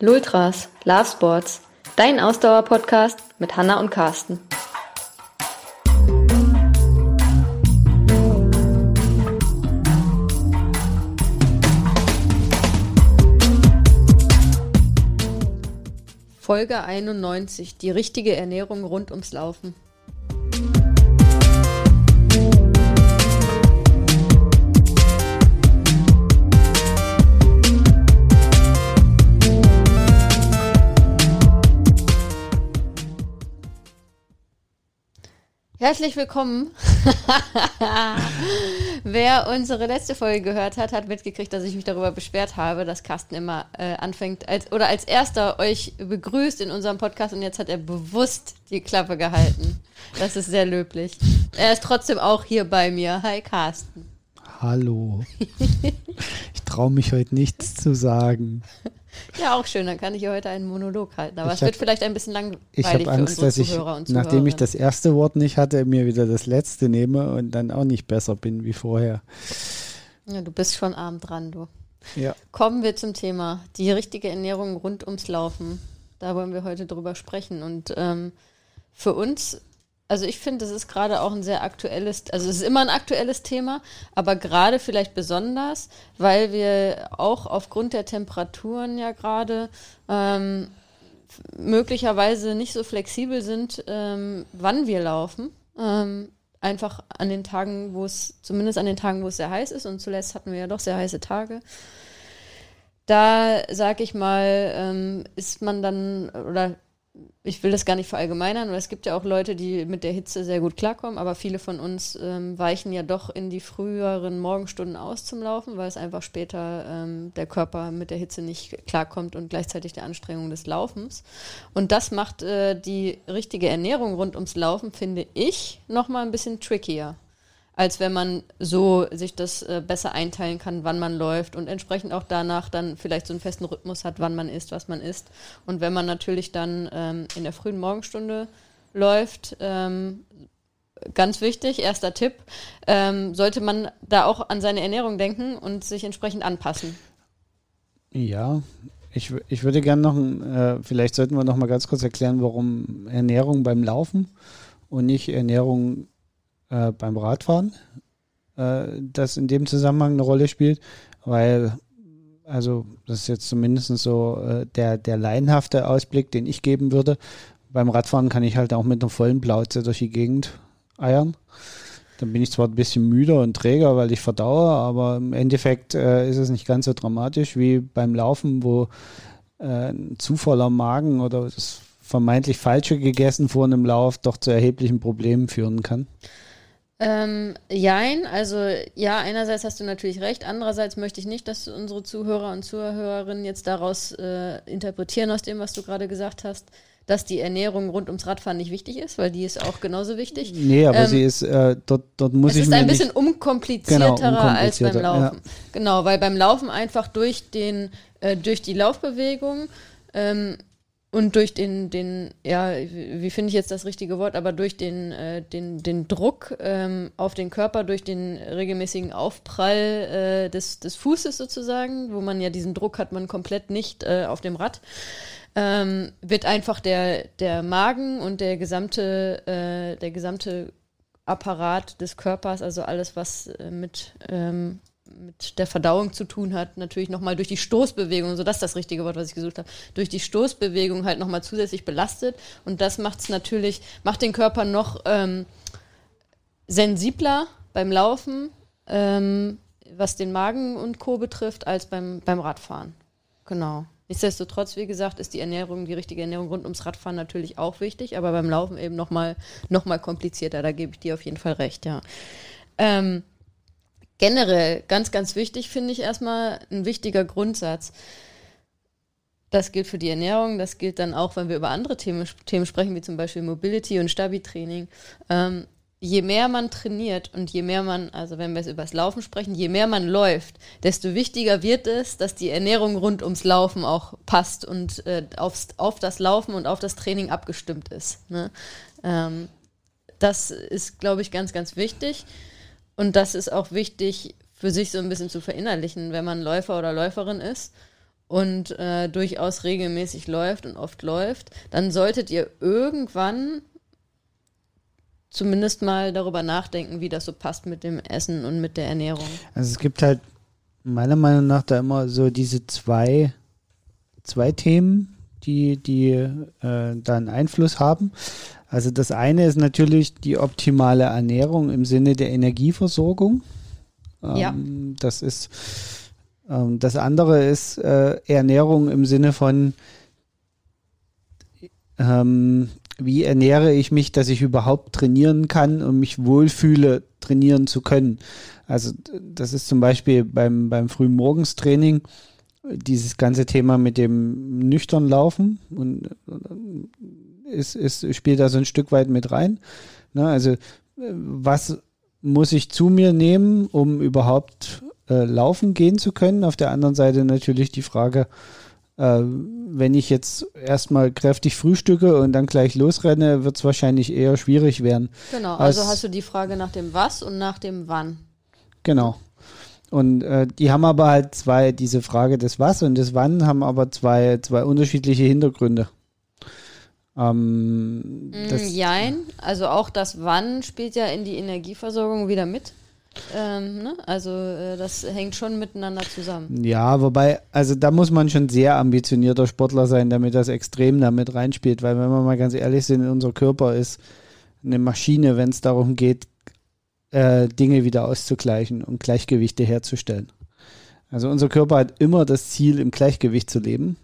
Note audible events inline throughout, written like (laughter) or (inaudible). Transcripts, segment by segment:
Lultras, Love Sports, dein Ausdauer-Podcast mit Hanna und Carsten. Folge 91, die richtige Ernährung rund ums Laufen. Herzlich willkommen. (laughs) Wer unsere letzte Folge gehört hat, hat mitgekriegt, dass ich mich darüber beschwert habe, dass Carsten immer äh, anfängt als oder als erster euch begrüßt in unserem Podcast und jetzt hat er bewusst die Klappe gehalten. Das ist sehr löblich. Er ist trotzdem auch hier bei mir. Hi Carsten. Hallo. ich traue mich heute nichts zu sagen. Ja, auch schön. Dann kann ich hier heute einen Monolog halten. Aber ich es hab, wird vielleicht ein bisschen langweilig ich für Angst, unsere dass Zuhörer ich, Nachdem ich das erste Wort nicht hatte, mir wieder das letzte nehme und dann auch nicht besser bin wie vorher. Ja, du bist schon arm dran, du. Ja. Kommen wir zum Thema die richtige Ernährung rund ums Laufen. Da wollen wir heute drüber sprechen. Und ähm, für uns also ich finde, das ist gerade auch ein sehr aktuelles, also es ist immer ein aktuelles Thema, aber gerade vielleicht besonders, weil wir auch aufgrund der Temperaturen ja gerade ähm, möglicherweise nicht so flexibel sind, ähm, wann wir laufen. Ähm, einfach an den Tagen, wo es, zumindest an den Tagen, wo es sehr heiß ist, und zuletzt hatten wir ja doch sehr heiße Tage. Da, sag ich mal, ähm, ist man dann, oder ich will das gar nicht verallgemeinern, weil es gibt ja auch Leute, die mit der Hitze sehr gut klarkommen, aber viele von uns ähm, weichen ja doch in die früheren Morgenstunden aus zum Laufen, weil es einfach später ähm, der Körper mit der Hitze nicht klarkommt und gleichzeitig der Anstrengung des Laufens. Und das macht äh, die richtige Ernährung rund ums Laufen, finde ich, nochmal ein bisschen trickier als wenn man so sich das äh, besser einteilen kann, wann man läuft und entsprechend auch danach dann vielleicht so einen festen Rhythmus hat, wann man isst, was man isst. Und wenn man natürlich dann ähm, in der frühen Morgenstunde läuft, ähm, ganz wichtig, erster Tipp, ähm, sollte man da auch an seine Ernährung denken und sich entsprechend anpassen. Ja, ich, ich würde gerne noch, äh, vielleicht sollten wir noch mal ganz kurz erklären, warum Ernährung beim Laufen und nicht Ernährung äh, beim Radfahren, äh, das in dem Zusammenhang eine Rolle spielt, weil, also das ist jetzt zumindest so äh, der, der laienhafte Ausblick, den ich geben würde. Beim Radfahren kann ich halt auch mit einer vollen Plauze durch die Gegend eiern. Dann bin ich zwar ein bisschen müder und träger, weil ich verdaue, aber im Endeffekt äh, ist es nicht ganz so dramatisch wie beim Laufen, wo äh, ein zu voller Magen oder das vermeintlich Falsche gegessen vor einem Lauf doch zu erheblichen Problemen führen kann. Ähm, jein, also ja, einerseits hast du natürlich recht, andererseits möchte ich nicht, dass unsere Zuhörer und Zuhörerinnen jetzt daraus äh, interpretieren aus dem, was du gerade gesagt hast, dass die Ernährung rund ums Radfahren nicht wichtig ist, weil die ist auch genauso wichtig. Nee, aber ähm, sie ist, äh, dort, dort muss es ich ist ein bisschen unkomplizierterer genau, als beim Laufen. Ja. Genau, weil beim Laufen einfach durch den, äh, durch die Laufbewegung ähm, und durch den, den, ja, wie finde ich jetzt das richtige Wort, aber durch den, äh, den, den Druck ähm, auf den Körper, durch den regelmäßigen Aufprall äh, des, des Fußes sozusagen, wo man ja diesen Druck hat man komplett nicht äh, auf dem Rad, ähm, wird einfach der, der Magen und der gesamte, äh, der gesamte Apparat des Körpers, also alles, was äh, mit ähm, mit der Verdauung zu tun hat, natürlich nochmal durch die Stoßbewegung, so das ist das richtige Wort, was ich gesucht habe, durch die Stoßbewegung halt nochmal zusätzlich belastet. Und das macht es natürlich, macht den Körper noch ähm, sensibler beim Laufen, ähm, was den Magen und Co. betrifft, als beim, beim Radfahren. Genau. Nichtsdestotrotz, wie gesagt, ist die Ernährung, die richtige Ernährung rund ums Radfahren natürlich auch wichtig, aber beim Laufen eben nochmal noch mal komplizierter. Da gebe ich dir auf jeden Fall recht, ja. Ähm, generell ganz, ganz wichtig, finde ich erstmal ein wichtiger Grundsatz. Das gilt für die Ernährung, das gilt dann auch, wenn wir über andere Themen, Themen sprechen, wie zum Beispiel Mobility und Stabi-Training. Ähm, je mehr man trainiert und je mehr man, also wenn wir jetzt über das Laufen sprechen, je mehr man läuft, desto wichtiger wird es, dass die Ernährung rund ums Laufen auch passt und äh, aufs, auf das Laufen und auf das Training abgestimmt ist. Ne? Ähm, das ist, glaube ich, ganz, ganz wichtig. Und das ist auch wichtig für sich so ein bisschen zu verinnerlichen, wenn man Läufer oder Läuferin ist. und äh, durchaus regelmäßig läuft und oft läuft, dann solltet ihr irgendwann zumindest mal darüber nachdenken, wie das so passt mit dem Essen und mit der Ernährung. Also es gibt halt meiner Meinung nach da immer so diese zwei, zwei Themen, die, die äh, da einen Einfluss haben. Also das eine ist natürlich die optimale Ernährung im Sinne der Energieversorgung. Ähm, ja. Das ist ähm, das andere ist äh, Ernährung im Sinne von ähm, wie ernähre ich mich, dass ich überhaupt trainieren kann und mich wohlfühle, trainieren zu können. Also das ist zum Beispiel beim, beim frühen Morgenstraining dieses ganze Thema mit dem nüchtern Laufen und ist, ist, spielt da so ein Stück weit mit rein. Ne, also was muss ich zu mir nehmen, um überhaupt äh, laufen gehen zu können? Auf der anderen Seite natürlich die Frage, äh, wenn ich jetzt erstmal kräftig frühstücke und dann gleich losrenne, wird es wahrscheinlich eher schwierig werden. Genau, also Als, hast du die Frage nach dem Was und nach dem Wann. Genau. Und äh, die haben aber halt zwei, diese Frage des Was und des Wann haben aber zwei, zwei unterschiedliche Hintergründe. Ähm, mm, Jein, also auch das Wann spielt ja in die Energieversorgung wieder mit. Ähm, ne? Also äh, das hängt schon miteinander zusammen. Ja, wobei, also da muss man schon sehr ambitionierter Sportler sein, damit das extrem damit reinspielt, weil wenn wir mal ganz ehrlich sind, unser Körper ist eine Maschine, wenn es darum geht, äh, Dinge wieder auszugleichen und Gleichgewichte herzustellen. Also unser Körper hat immer das Ziel, im Gleichgewicht zu leben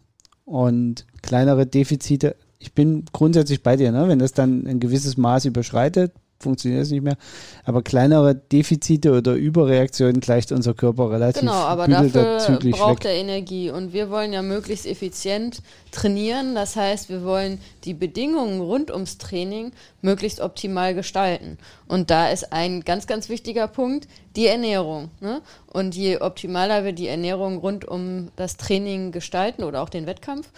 und kleinere Defizite. Ich bin grundsätzlich bei dir, ne? wenn das dann ein gewisses Maß überschreitet, funktioniert es nicht mehr. Aber kleinere Defizite oder Überreaktionen gleicht unser Körper relativ Genau, aber dafür braucht weg. er Energie. Und wir wollen ja möglichst effizient trainieren. Das heißt, wir wollen die Bedingungen rund ums Training möglichst optimal gestalten. Und da ist ein ganz, ganz wichtiger Punkt die Ernährung. Ne? Und je optimaler wir die Ernährung rund um das Training gestalten oder auch den Wettkampf,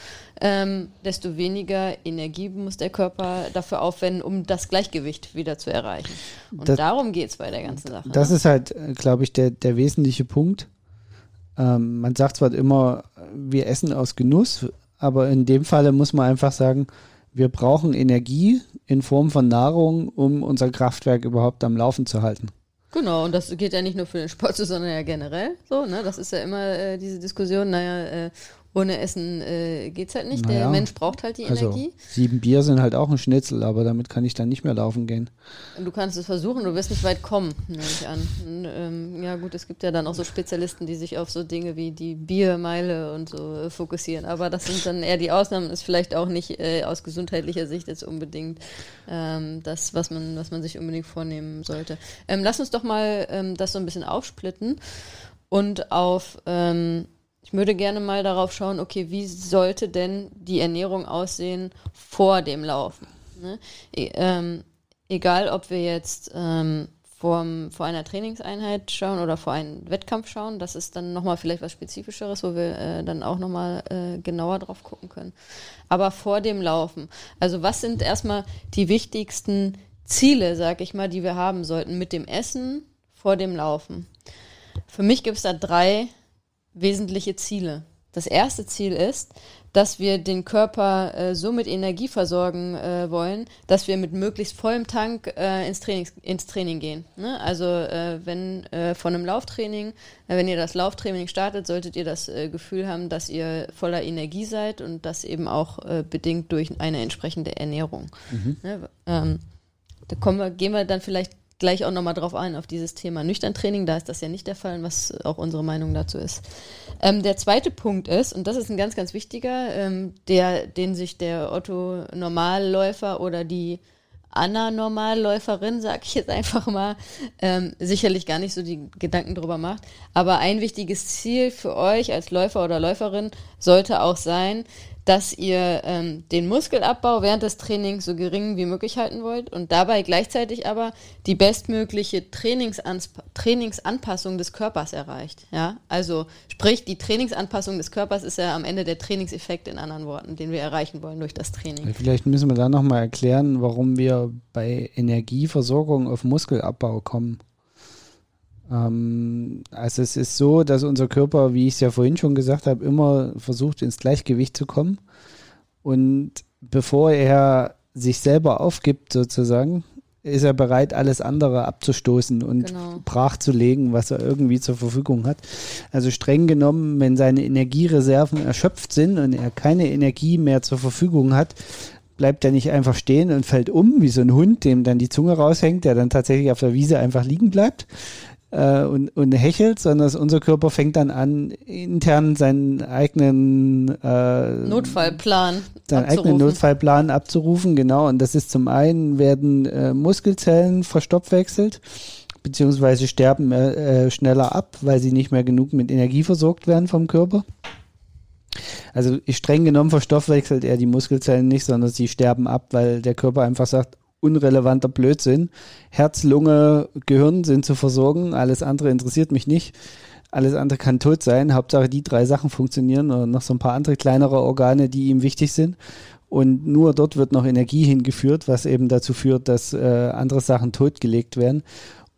ähm, desto weniger Energie muss der Körper dafür aufwenden, um das Gleichgewicht wieder zu erreichen. Und das, darum geht es bei der ganzen Sache. Das ne? ist halt, äh, glaube ich, der, der wesentliche Punkt. Ähm, man sagt zwar immer, wir essen aus Genuss, aber in dem Falle muss man einfach sagen, wir brauchen Energie in Form von Nahrung, um unser Kraftwerk überhaupt am Laufen zu halten. Genau, und das geht ja nicht nur für den Sport, (laughs) sondern ja generell so, ne? Das ist ja immer äh, diese Diskussion, naja, äh, ohne Essen äh, geht's halt nicht. Naja, der Mensch braucht halt die also Energie. Sieben Bier sind halt auch ein Schnitzel, aber damit kann ich dann nicht mehr laufen gehen. Du kannst es versuchen, du wirst nicht weit kommen, nehme ich an. Und, ähm, ja gut, es gibt ja dann auch so Spezialisten, die sich auf so Dinge wie die Biermeile und so äh, fokussieren. Aber das sind dann eher die Ausnahmen, ist vielleicht auch nicht äh, aus gesundheitlicher Sicht jetzt unbedingt ähm, das, was man, was man sich unbedingt vornehmen sollte. Ähm, lass uns doch mal ähm, das so ein bisschen aufsplitten und auf ähm, ich würde gerne mal darauf schauen, okay, wie sollte denn die Ernährung aussehen vor dem Laufen? Ne? E ähm, egal, ob wir jetzt ähm, vorm, vor einer Trainingseinheit schauen oder vor einem Wettkampf schauen, das ist dann nochmal vielleicht was Spezifischeres, wo wir äh, dann auch nochmal äh, genauer drauf gucken können. Aber vor dem Laufen, also was sind erstmal die wichtigsten Ziele, sag ich mal, die wir haben sollten mit dem Essen vor dem Laufen? Für mich gibt es da drei wesentliche Ziele. Das erste Ziel ist, dass wir den Körper äh, so mit Energie versorgen äh, wollen, dass wir mit möglichst vollem Tank äh, ins, Training, ins Training gehen. Ne? Also äh, wenn äh, von einem Lauftraining, äh, wenn ihr das Lauftraining startet, solltet ihr das Gefühl haben, dass ihr voller Energie seid und das eben auch bedingt durch eine entsprechende Ernährung. Mhm. Ne? Ähm, da kommen wir, gehen wir dann vielleicht gleich auch nochmal drauf ein, auf dieses Thema Nüchtern-Training. Da ist das ja nicht der Fall, was auch unsere Meinung dazu ist. Ähm, der zweite Punkt ist, und das ist ein ganz, ganz wichtiger, ähm, der, den sich der Otto-Normalläufer oder die Anna-Normalläuferin, sag ich jetzt einfach mal, ähm, sicherlich gar nicht so die Gedanken drüber macht. Aber ein wichtiges Ziel für euch als Läufer oder Läuferin sollte auch sein, dass ihr ähm, den Muskelabbau während des Trainings so gering wie möglich halten wollt und dabei gleichzeitig aber die bestmögliche Trainingsanpassung des Körpers erreicht. Ja, also sprich, die Trainingsanpassung des Körpers ist ja am Ende der Trainingseffekt in anderen Worten, den wir erreichen wollen durch das Training. Vielleicht müssen wir da nochmal erklären, warum wir bei Energieversorgung auf Muskelabbau kommen. Ähm, also es ist so, dass unser Körper, wie ich es ja vorhin schon gesagt habe, immer versucht, ins Gleichgewicht zu kommen. Und bevor er sich selber aufgibt, sozusagen, ist er bereit, alles andere abzustoßen und genau. brachzulegen, was er irgendwie zur Verfügung hat. Also streng genommen, wenn seine Energiereserven erschöpft sind und er keine Energie mehr zur Verfügung hat, bleibt er nicht einfach stehen und fällt um, wie so ein Hund, dem dann die Zunge raushängt, der dann tatsächlich auf der Wiese einfach liegen bleibt, äh, und, und hechelt, sondern unser Körper fängt dann an, intern seinen eigenen äh, Notfallplan seinen abzurufen. eigenen Notfallplan abzurufen, genau. Und das ist zum einen werden äh, Muskelzellen verstoffwechselt, beziehungsweise sterben äh, schneller ab, weil sie nicht mehr genug mit Energie versorgt werden vom Körper. Also streng genommen verstoffwechselt er die Muskelzellen nicht, sondern sie sterben ab, weil der Körper einfach sagt, unrelevanter Blödsinn. Herz, Lunge, Gehirn sind zu versorgen. Alles andere interessiert mich nicht. Alles andere kann tot sein. Hauptsache die drei Sachen funktionieren und noch so ein paar andere kleinere Organe, die ihm wichtig sind. Und nur dort wird noch Energie hingeführt, was eben dazu führt, dass äh, andere Sachen totgelegt werden.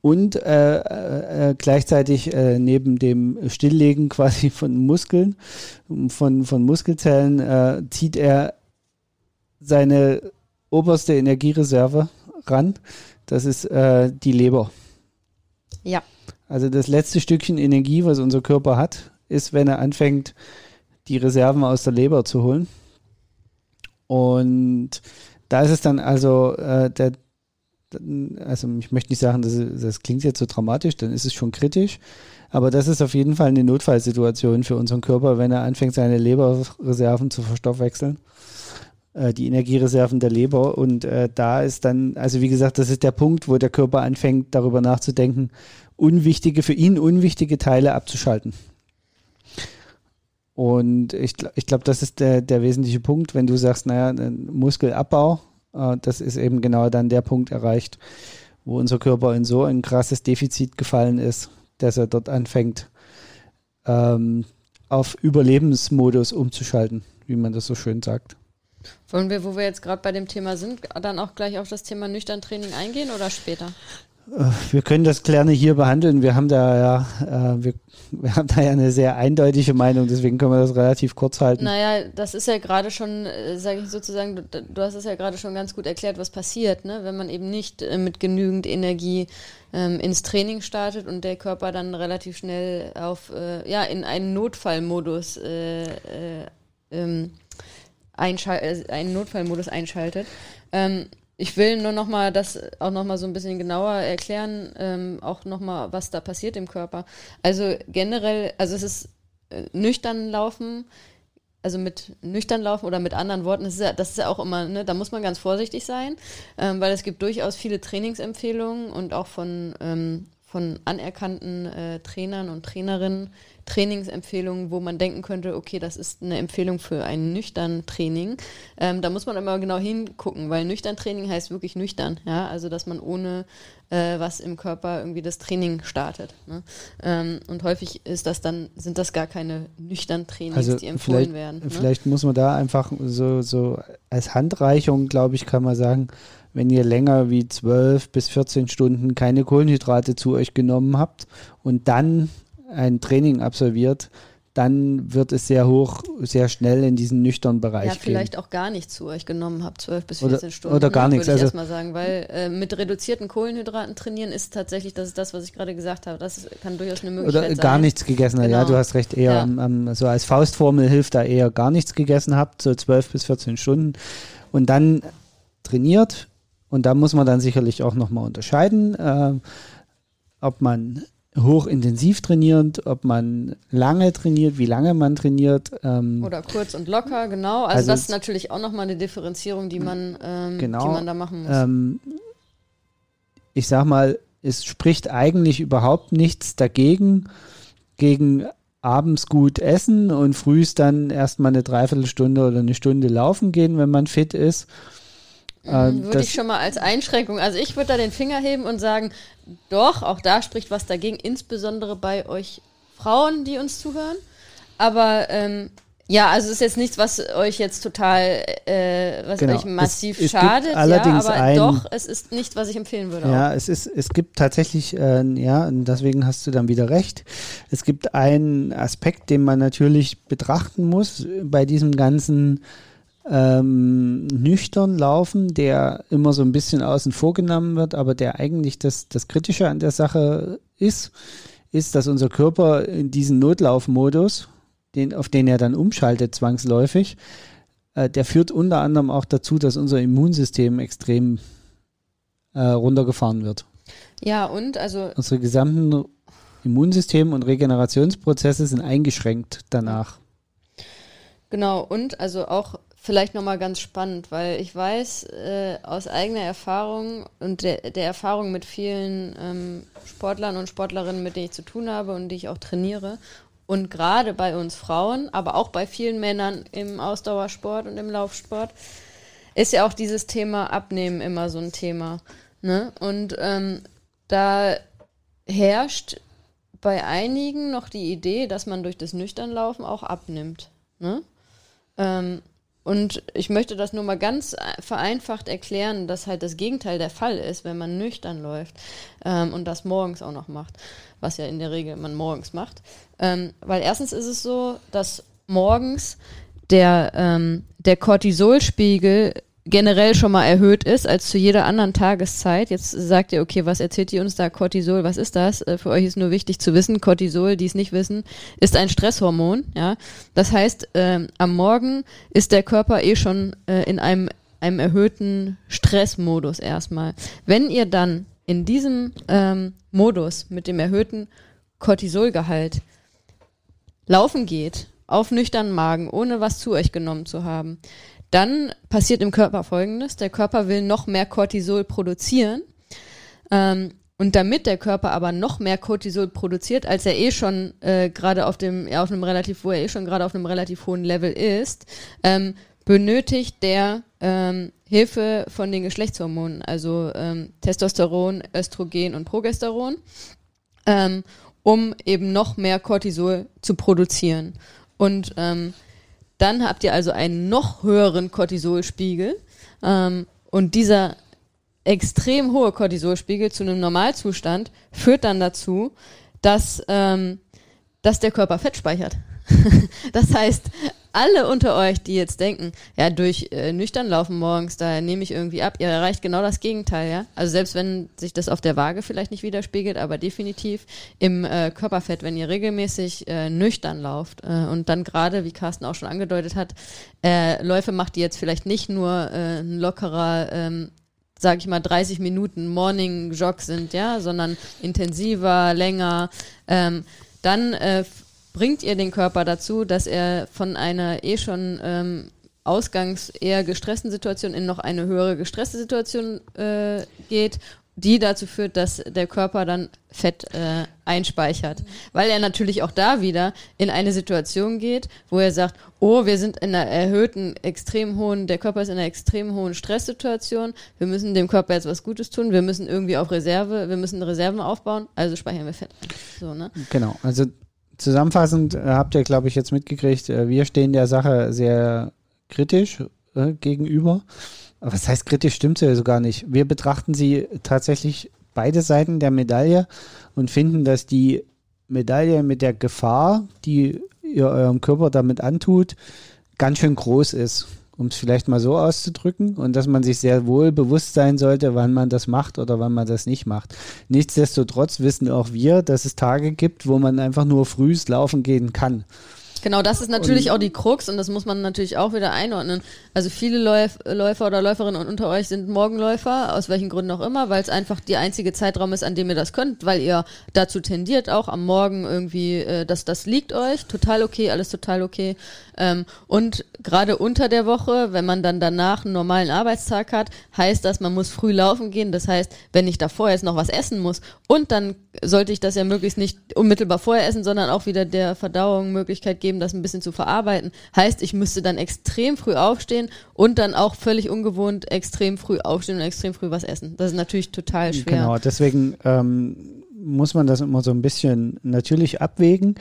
Und äh, äh, äh gleichzeitig äh, neben dem Stilllegen quasi von Muskeln, von, von Muskelzellen, äh, zieht er seine oberste Energiereserve ran. Das ist äh, die Leber. Ja. Also das letzte Stückchen Energie, was unser Körper hat, ist, wenn er anfängt, die Reserven aus der Leber zu holen. Und da ist es dann also äh, der, also ich möchte nicht sagen, das, das klingt jetzt so dramatisch, dann ist es schon kritisch. Aber das ist auf jeden Fall eine Notfallsituation für unseren Körper, wenn er anfängt, seine Leberreserven zu verstoffwechseln. Äh, die Energiereserven der Leber. Und äh, da ist dann, also wie gesagt, das ist der Punkt, wo der Körper anfängt, darüber nachzudenken, unwichtige, für ihn unwichtige Teile abzuschalten. Und ich, ich glaube, das ist der, der wesentliche Punkt, wenn du sagst, naja, Muskelabbau, äh, das ist eben genau dann der Punkt erreicht, wo unser Körper in so ein krasses Defizit gefallen ist, dass er dort anfängt, ähm, auf Überlebensmodus umzuschalten, wie man das so schön sagt. Wollen wir, wo wir jetzt gerade bei dem Thema sind, dann auch gleich auf das Thema nüchtern Training eingehen oder später? Äh, wir können das gerne hier behandeln. Wir haben da ja, äh, wir, wir haben da ja eine sehr eindeutige Meinung, deswegen können wir das relativ kurz halten. Naja, das ist ja gerade schon, äh, sage ich sozusagen, du, du, hast es ja gerade schon ganz gut erklärt, was passiert, ne? wenn man eben nicht äh, mit genügend Energie ähm, ins Training startet und der Körper dann relativ schnell auf, äh, ja, in einen Notfallmodus äh, ähm, äh, einen Notfallmodus einschaltet. Ähm, ich will nur noch mal das auch noch mal so ein bisschen genauer erklären, ähm, auch noch mal, was da passiert im Körper. Also generell, also es ist äh, nüchtern laufen, also mit nüchtern laufen oder mit anderen Worten, das ist ja, das ist ja auch immer, ne, da muss man ganz vorsichtig sein, ähm, weil es gibt durchaus viele Trainingsempfehlungen und auch von, ähm, von anerkannten äh, Trainern und Trainerinnen, Trainingsempfehlungen, wo man denken könnte, okay, das ist eine Empfehlung für ein nüchtern Training. Ähm, da muss man immer genau hingucken, weil nüchtern Training heißt wirklich nüchtern, ja, also dass man ohne äh, was im Körper irgendwie das Training startet. Ne? Ähm, und häufig ist das dann, sind das gar keine nüchtern Trainings, also die empfohlen werden. Ne? Vielleicht muss man da einfach so, so als Handreichung, glaube ich, kann man sagen, wenn ihr länger wie 12 bis 14 Stunden keine Kohlenhydrate zu euch genommen habt und dann ein Training absolviert, dann wird es sehr hoch, sehr schnell in diesen nüchternen Bereich Ja, vielleicht gehen. auch gar nichts zu euch genommen habt, 12 bis 14 oder, Stunden. Oder gar nichts. Würde ich also, erstmal sagen, weil äh, mit reduzierten Kohlenhydraten trainieren ist tatsächlich, das ist das, was ich gerade gesagt habe. Das kann durchaus eine Möglichkeit sein. Oder gar nichts gegessen genau. ja, du hast recht, eher, ja. um, um, so als Faustformel hilft da eher gar nichts gegessen habt, so 12 bis 14 Stunden und dann trainiert und da muss man dann sicherlich auch nochmal unterscheiden, äh, ob man hochintensiv trainiert, ob man lange trainiert, wie lange man trainiert. Ähm, Oder kurz und locker, genau. Also, also das ist natürlich auch nochmal eine Differenzierung, die man, ähm, genau, die man da machen muss. Ähm, ich sag mal, es spricht eigentlich überhaupt nichts dagegen, gegen abends gut essen und frühst dann erstmal eine Dreiviertelstunde oder eine Stunde laufen gehen, wenn man fit ist. Ähm, würde ich schon mal als Einschränkung, also ich würde da den Finger heben und sagen, doch, auch da spricht was dagegen, insbesondere bei euch Frauen, die uns zuhören. Aber ähm, Ja, also es ist jetzt nichts, was euch jetzt total, äh, was genau. euch massiv es, es schadet, allerdings ja, aber ein, doch, es ist nicht, was ich empfehlen würde. Ja, auch. es ist, es gibt tatsächlich, äh, ja, und deswegen hast du dann wieder recht. Es gibt einen Aspekt, den man natürlich betrachten muss bei diesem ganzen ähm, nüchtern laufen, der immer so ein bisschen außen vor genommen wird, aber der eigentlich das, das Kritische an der Sache ist, ist, dass unser Körper in diesen Notlaufmodus den, auf den er dann umschaltet zwangsläufig, äh, der führt unter anderem auch dazu, dass unser Immunsystem extrem äh, runtergefahren wird. Ja, und also. Unsere gesamten Immunsystem und Regenerationsprozesse sind eingeschränkt danach. Genau, und also auch vielleicht nochmal ganz spannend, weil ich weiß äh, aus eigener Erfahrung und der, der Erfahrung mit vielen ähm, Sportlern und Sportlerinnen, mit denen ich zu tun habe und die ich auch trainiere und gerade bei uns Frauen, aber auch bei vielen Männern im Ausdauersport und im Laufsport, ist ja auch dieses Thema Abnehmen immer so ein Thema. Ne? Und ähm, da herrscht bei einigen noch die Idee, dass man durch das Nüchternlaufen auch abnimmt. Ne? Ähm, und ich möchte das nur mal ganz vereinfacht erklären, dass halt das Gegenteil der Fall ist, wenn man nüchtern läuft ähm, und das morgens auch noch macht, was ja in der Regel man morgens macht. Ähm, weil erstens ist es so, dass morgens der, ähm, der Cortisolspiegel generell schon mal erhöht ist als zu jeder anderen Tageszeit. Jetzt sagt ihr, okay, was erzählt ihr uns da? Cortisol, was ist das? Äh, für euch ist nur wichtig zu wissen, Cortisol, die es nicht wissen, ist ein Stresshormon. Ja, Das heißt, ähm, am Morgen ist der Körper eh schon äh, in einem, einem erhöhten Stressmodus erstmal. Wenn ihr dann in diesem ähm, Modus mit dem erhöhten Cortisolgehalt laufen geht, auf nüchternen Magen, ohne was zu euch genommen zu haben, dann passiert im Körper Folgendes. Der Körper will noch mehr Cortisol produzieren. Ähm, und damit der Körper aber noch mehr Cortisol produziert, als er eh schon äh, gerade auf dem, auf einem relativ, wo er eh schon gerade auf einem relativ hohen Level ist, ähm, benötigt der ähm, Hilfe von den Geschlechtshormonen, also ähm, Testosteron, Östrogen und Progesteron, ähm, um eben noch mehr Cortisol zu produzieren. Und ähm, dann habt ihr also einen noch höheren Cortisolspiegel. Ähm, und dieser extrem hohe Cortisolspiegel zu einem Normalzustand führt dann dazu, dass, ähm, dass der Körper Fett speichert. (laughs) das heißt, alle unter euch, die jetzt denken, ja, durch äh, nüchtern laufen morgens, da nehme ich irgendwie ab, ihr erreicht genau das Gegenteil, ja. Also selbst wenn sich das auf der Waage vielleicht nicht widerspiegelt, aber definitiv im äh, Körperfett, wenn ihr regelmäßig äh, nüchtern lauft äh, und dann gerade, wie Carsten auch schon angedeutet hat, äh, Läufe macht, die jetzt vielleicht nicht nur äh, ein lockerer ähm, sage ich mal, 30 Minuten Morning Jog sind, ja, sondern intensiver, länger, ähm, dann äh, bringt ihr den Körper dazu, dass er von einer eh schon ähm, ausgangs eher gestressten Situation in noch eine höhere gestresste Situation äh, geht, die dazu führt, dass der Körper dann Fett äh, einspeichert. Weil er natürlich auch da wieder in eine Situation geht, wo er sagt, oh, wir sind in einer erhöhten, extrem hohen, der Körper ist in einer extrem hohen Stresssituation, wir müssen dem Körper jetzt was Gutes tun, wir müssen irgendwie auf Reserve, wir müssen Reserven aufbauen, also speichern wir Fett. So, ne? Genau, also zusammenfassend äh, habt ihr, glaube ich, jetzt mitgekriegt, äh, wir stehen der Sache sehr kritisch äh, gegenüber. Aber was heißt kritisch, stimmt ja so gar nicht. Wir betrachten sie tatsächlich beide Seiten der Medaille und finden, dass die Medaille mit der Gefahr, die ihr eurem Körper damit antut, ganz schön groß ist um es vielleicht mal so auszudrücken, und dass man sich sehr wohl bewusst sein sollte, wann man das macht oder wann man das nicht macht. Nichtsdestotrotz wissen auch wir, dass es Tage gibt, wo man einfach nur frühs laufen gehen kann. Genau, das ist natürlich und, auch die Krux und das muss man natürlich auch wieder einordnen. Also viele Läuf Läufer oder Läuferinnen unter euch sind Morgenläufer, aus welchen Gründen auch immer, weil es einfach die einzige Zeitraum ist, an dem ihr das könnt, weil ihr dazu tendiert, auch am Morgen irgendwie, äh, dass das liegt euch, total okay, alles total okay. Ähm, und gerade unter der Woche, wenn man dann danach einen normalen Arbeitstag hat, heißt das, man muss früh laufen gehen. Das heißt, wenn ich davor jetzt noch was essen muss und dann sollte ich das ja möglichst nicht unmittelbar vorher essen, sondern auch wieder der Verdauung Möglichkeit geben, das ein bisschen zu verarbeiten. Heißt, ich müsste dann extrem früh aufstehen und dann auch völlig ungewohnt extrem früh aufstehen und extrem früh was essen. Das ist natürlich total schwer. Genau, deswegen ähm, muss man das immer so ein bisschen natürlich abwägen.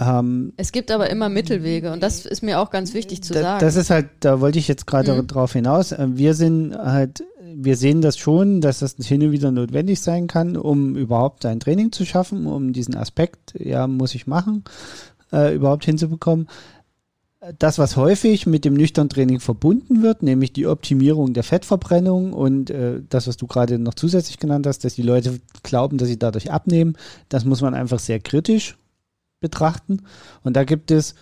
Ähm, es gibt aber immer Mittelwege und das ist mir auch ganz wichtig zu da, sagen. Das ist halt, da wollte ich jetzt gerade mhm. drauf hinaus. Äh, wir sind halt, wir sehen das schon, dass das hin und wieder notwendig sein kann, um überhaupt ein Training zu schaffen, um diesen Aspekt, ja, muss ich machen, äh, überhaupt hinzubekommen das, was häufig mit dem nüchtern Training verbunden wird, nämlich die Optimierung der Fettverbrennung und äh, das, was du gerade noch zusätzlich genannt hast, dass die Leute glauben, dass sie dadurch abnehmen, das muss man einfach sehr kritisch betrachten. Und da gibt es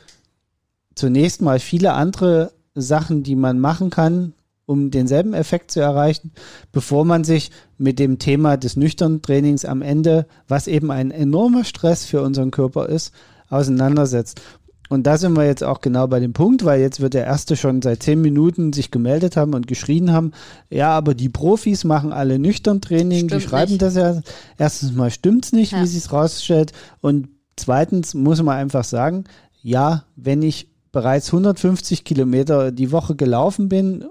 zunächst mal viele andere Sachen, die man machen kann, um denselben Effekt zu erreichen, bevor man sich mit dem Thema des nüchternen Trainings am Ende, was eben ein enormer Stress für unseren Körper ist, auseinandersetzt. Und da sind wir jetzt auch genau bei dem Punkt, weil jetzt wird der Erste schon seit zehn Minuten sich gemeldet haben und geschrien haben, ja, aber die Profis machen alle nüchtern Training, Stimmt die schreiben nicht. das ja. Erstens mal stimmt's nicht, ja. wie sie es rausstellt. Und zweitens muss man einfach sagen, ja, wenn ich bereits 150 Kilometer die Woche gelaufen bin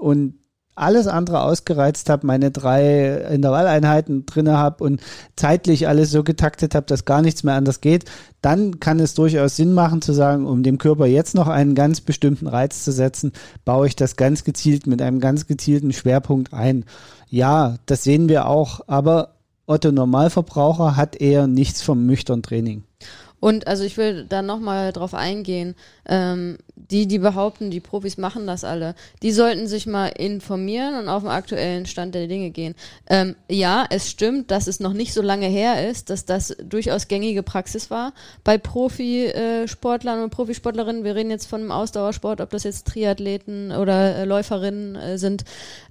und alles andere ausgereizt habe, meine drei Intervalleinheiten drinne habe und zeitlich alles so getaktet habe, dass gar nichts mehr anders geht, dann kann es durchaus Sinn machen zu sagen, um dem Körper jetzt noch einen ganz bestimmten Reiz zu setzen, baue ich das ganz gezielt mit einem ganz gezielten Schwerpunkt ein. Ja, das sehen wir auch, aber Otto Normalverbraucher hat eher nichts vom nüchtern Training. Und also ich will da nochmal drauf eingehen. Ähm, die, die behaupten, die Profis machen das alle, die sollten sich mal informieren und auf den aktuellen Stand der Dinge gehen. Ähm, ja, es stimmt, dass es noch nicht so lange her ist, dass das durchaus gängige Praxis war bei Profisportlern und Profisportlerinnen. Wir reden jetzt von einem Ausdauersport, ob das jetzt Triathleten oder äh, Läuferinnen äh, sind.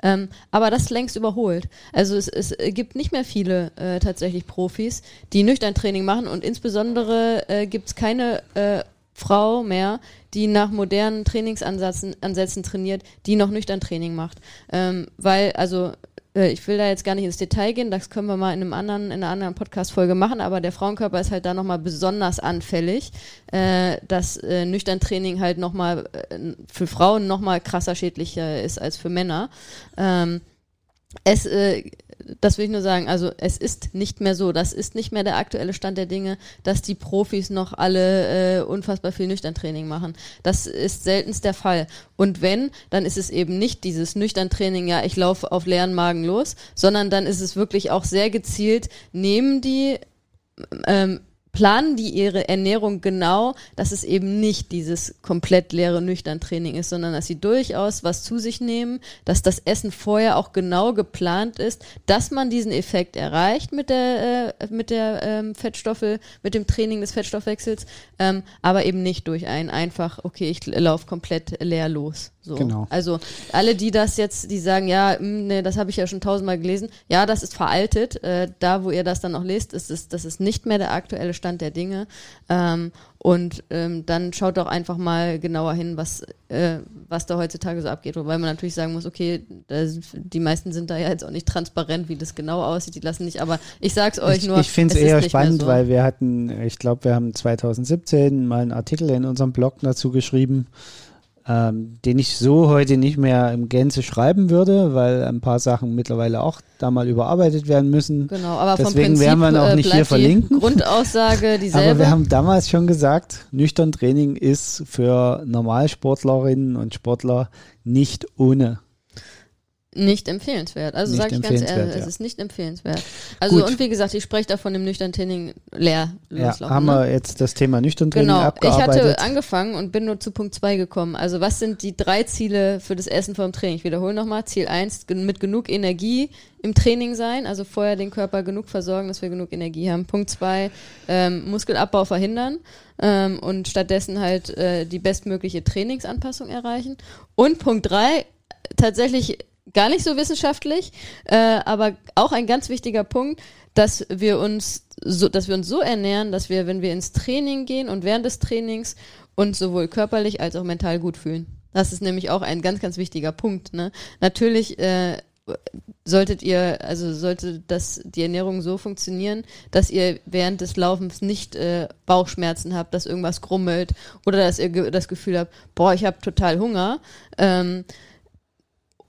Ähm, aber das längst überholt. Also es, es gibt nicht mehr viele äh, tatsächlich Profis, die nüchtern Training machen und insbesondere äh, gibt es keine äh, Frau mehr, die nach modernen Trainingsansätzen Ansätzen trainiert, die noch nüchtern Training macht. Ähm, weil, also äh, ich will da jetzt gar nicht ins Detail gehen, das können wir mal in einem anderen, in einer anderen Podcast-Folge machen, aber der Frauenkörper ist halt da nochmal besonders anfällig, äh, dass äh, nüchtern Training halt nochmal äh, für Frauen nochmal krasser schädlicher ist als für Männer. Ähm, es äh, das will ich nur sagen, also es ist nicht mehr so, das ist nicht mehr der aktuelle Stand der Dinge, dass die Profis noch alle äh, unfassbar viel Nüchtern-Training machen. Das ist seltenst der Fall. Und wenn, dann ist es eben nicht dieses Nüchtern-Training, ja, ich laufe auf leeren Magen los, sondern dann ist es wirklich auch sehr gezielt, nehmen die ähm, planen die ihre Ernährung genau, dass es eben nicht dieses komplett leere nüchtern Training ist, sondern dass sie durchaus was zu sich nehmen, dass das Essen vorher auch genau geplant ist, dass man diesen Effekt erreicht mit der äh, mit der ähm, Fettstoffe, mit dem Training des Fettstoffwechsels, ähm, aber eben nicht durch ein einfach, okay, ich laufe komplett leer los. So. Genau. Also alle, die das jetzt, die sagen, ja, mh, hm, nee, das habe ich ja schon tausendmal gelesen, ja, das ist veraltet. Äh, da, wo ihr das dann noch lest, ist es, das ist nicht mehr der aktuelle Stand der Dinge. Ähm, und ähm, dann schaut doch einfach mal genauer hin, was, äh, was da heutzutage so abgeht. Wobei man natürlich sagen muss, okay, das, die meisten sind da ja jetzt auch nicht transparent, wie das genau aussieht. Die lassen nicht, aber ich sag's euch ich, nur. Ich finde es eher spannend, so. weil wir hatten, ich glaube, wir haben 2017 mal einen Artikel in unserem Blog dazu geschrieben, ähm, den ich so heute nicht mehr im Gänze schreiben würde, weil ein paar Sachen mittlerweile auch da mal überarbeitet werden müssen. Genau, aber Deswegen werden wir auch äh, nicht hier verlinken. Grundaussage (laughs) dieselbe. Aber wir haben damals schon gesagt, nüchtern Training ist für Normalsportlerinnen und Sportler nicht ohne. Nicht empfehlenswert. Also sage ich ganz ehrlich, ja. es ist nicht empfehlenswert. Also Gut. und wie gesagt, ich spreche da von dem nüchtern Training leer loslaufen. Ja, haben ne? wir jetzt das Thema nüchtern Training genau. abgearbeitet? Ich hatte angefangen und bin nur zu Punkt 2 gekommen. Also was sind die drei Ziele für das Essen vor dem Training? Ich wiederhole nochmal. Ziel 1, mit genug Energie im Training sein, also vorher den Körper genug versorgen, dass wir genug Energie haben. Punkt 2, ähm, Muskelabbau verhindern ähm, und stattdessen halt äh, die bestmögliche Trainingsanpassung erreichen. Und Punkt 3, tatsächlich gar nicht so wissenschaftlich, äh, aber auch ein ganz wichtiger Punkt, dass wir uns so, dass wir uns so ernähren, dass wir, wenn wir ins Training gehen und während des Trainings uns sowohl körperlich als auch mental gut fühlen. Das ist nämlich auch ein ganz, ganz wichtiger Punkt. Ne? Natürlich äh, solltet ihr, also sollte das die Ernährung so funktionieren, dass ihr während des Laufens nicht äh, Bauchschmerzen habt, dass irgendwas grummelt oder dass ihr ge das Gefühl habt, boah, ich habe total Hunger. Ähm,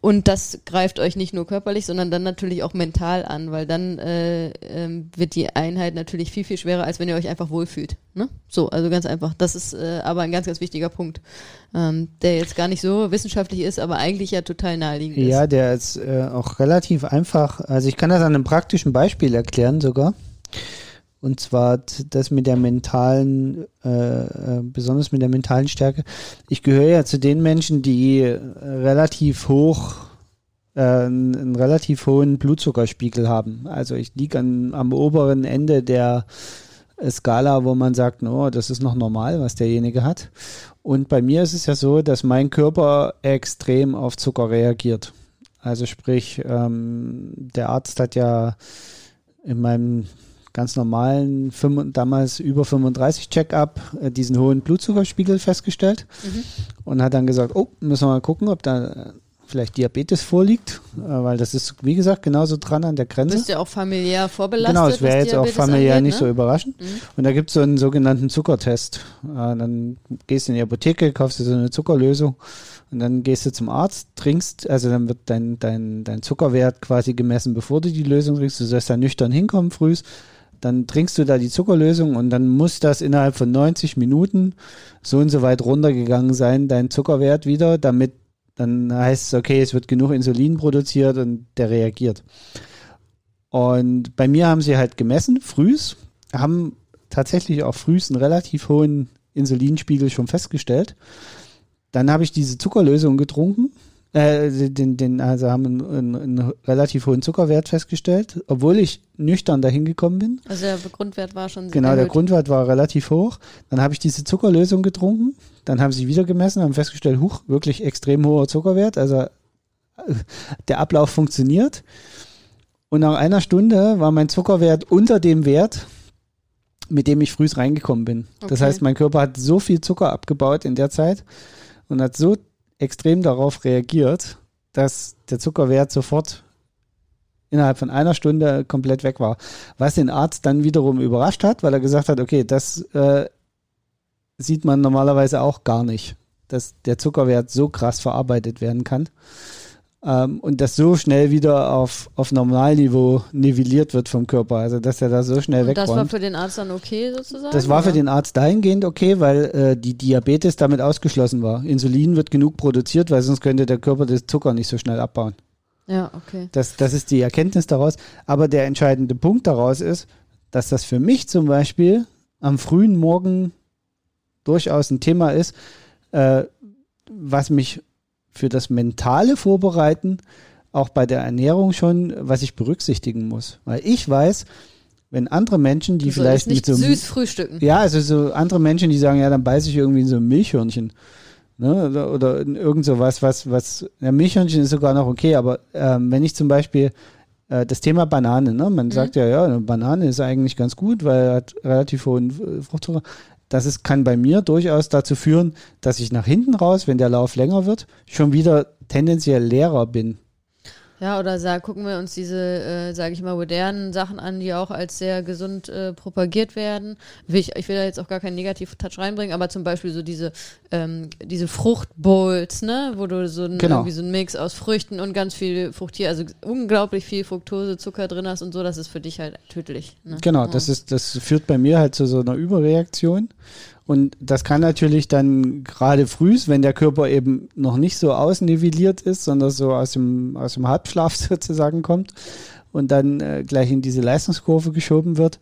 Und das greift euch nicht nur körperlich, sondern dann natürlich auch mental an, weil dann äh, ähm, wird die Einheit natürlich viel, viel schwerer, als wenn ihr euch einfach wohlfühlt. Ne? So, also ganz einfach. Das ist äh, aber ein ganz, ganz wichtiger Punkt, ähm, der jetzt gar nicht so wissenschaftlich ist, aber eigentlich ja total naheliegend ist. Ja, der ist äh, auch relativ einfach. Also ich kann das an einem praktischen Beispiel erklären sogar. Und zwar das mit der mentalen, äh, äh, besonders mit der mentalen Stärke. Ich gehöre ja zu den Menschen, die relativ hoch, äh, einen, relativ hohen Blutzuckerspiegel haben. Also ich liege am oberen Ende der Skala, wo man sagt, oh, das ist noch normal, was derjenige hat. Und bei mir ist es ja so, dass mein Körper extrem auf Zucker reagiert. Also sprich, ähm, der Arzt hat ja in meinem ganz normalen, damals über 35 Check-up, äh, diesen hohen Blutzuckerspiegel festgestellt mhm. und hat dann gesagt, oh, müssen wir mal gucken, ob da vielleicht Diabetes vorliegt, äh, weil das ist, wie gesagt, genauso dran an der Grenze. Bist ja auch familiär vorbelastet. Genau, es wäre jetzt auch familiär angeht, nicht ne? so überraschend. Mhm. Und da gibt es so einen sogenannten Zuckertest. Äh, dann gehst du in die Apotheke, kaufst du so eine Zuckerlösung und dann gehst du zum Arzt, trinkst, also dann wird dein, dein, dein Zuckerwert quasi gemessen, bevor du die Lösung trinkst. Du sollst da nüchtern hinkommen frühst dann trinkst du da die Zuckerlösung und dann muss das innerhalb von 90 Minuten so und so weit runtergegangen sein, dein Zuckerwert wieder, damit dann heißt es, okay, es wird genug Insulin produziert und der reagiert. Und bei mir haben sie halt gemessen, frühs, haben tatsächlich auch frühs einen relativ hohen Insulinspiegel schon festgestellt. Dann habe ich diese Zuckerlösung getrunken äh, den, den, also haben einen, einen, einen, relativ hohen Zuckerwert festgestellt, obwohl ich nüchtern dahin gekommen bin. Also der Grundwert war schon sehr Genau, erhöht. der Grundwert war relativ hoch. Dann habe ich diese Zuckerlösung getrunken. Dann haben sie wieder gemessen, haben festgestellt, huch, wirklich extrem hoher Zuckerwert. Also äh, der Ablauf funktioniert. Und nach einer Stunde war mein Zuckerwert unter dem Wert, mit dem ich früh reingekommen bin. Okay. Das heißt, mein Körper hat so viel Zucker abgebaut in der Zeit und hat so extrem darauf reagiert, dass der Zuckerwert sofort innerhalb von einer Stunde komplett weg war. Was den Arzt dann wiederum überrascht hat, weil er gesagt hat, okay, das äh, sieht man normalerweise auch gar nicht, dass der Zuckerwert so krass verarbeitet werden kann ähm, und das so schnell wieder auf, auf Normalniveau nivelliert wird vom Körper. Also dass er da so schnell und wegräumt. Das war für den Arzt dann okay sozusagen? Das war oder? für den Arzt dahingehend okay, weil äh, die Diabetes damit ausgeschlossen war. Insulin wird genug produziert, weil sonst könnte der Körper das Zucker nicht so schnell abbauen. Ja, okay. Das, das ist die Erkenntnis daraus. Aber der entscheidende Punkt daraus ist, dass das für mich zum Beispiel am frühen Morgen durchaus ein Thema ist, äh, was mich für das mentale Vorbereiten auch bei der Ernährung schon, was ich berücksichtigen muss. Weil ich weiß, wenn andere Menschen, die du vielleicht nicht so süß frühstücken. Ja, also so andere Menschen, die sagen, ja, dann beiße ich irgendwie in so ein Milchhörnchen. Ne? Oder, oder in irgend so was, was, was, ja, Milchhörnchen ist sogar noch okay, aber ähm, wenn ich zum Beispiel äh, das Thema Banane, ne? Man mhm. sagt ja, ja, eine Banane ist eigentlich ganz gut, weil er hat relativ hohen Fruchtzucker das ist, kann bei mir durchaus dazu führen, dass ich nach hinten raus, wenn der Lauf länger wird, schon wieder tendenziell leerer bin. Ja, oder sag, gucken wir uns diese, äh, sage ich mal, modernen Sachen an, die auch als sehr gesund äh, propagiert werden. Ich, ich will da jetzt auch gar keinen negativen Touch reinbringen, aber zum Beispiel so diese, ähm, diese Fruchtbowls, ne, wo du so, ein, genau. irgendwie so einen Mix aus Früchten und ganz viel Fruchtier, also unglaublich viel Fructose, Zucker drin hast und so, das ist für dich halt tödlich. Ne? Genau, ja. das ist, das führt bei mir halt zu so einer Überreaktion. Und das kann natürlich dann gerade früh, wenn der Körper eben noch nicht so ausnivelliert ist, sondern so aus dem, aus dem Halbschlaf (laughs) sozusagen kommt und dann äh, gleich in diese Leistungskurve geschoben wird,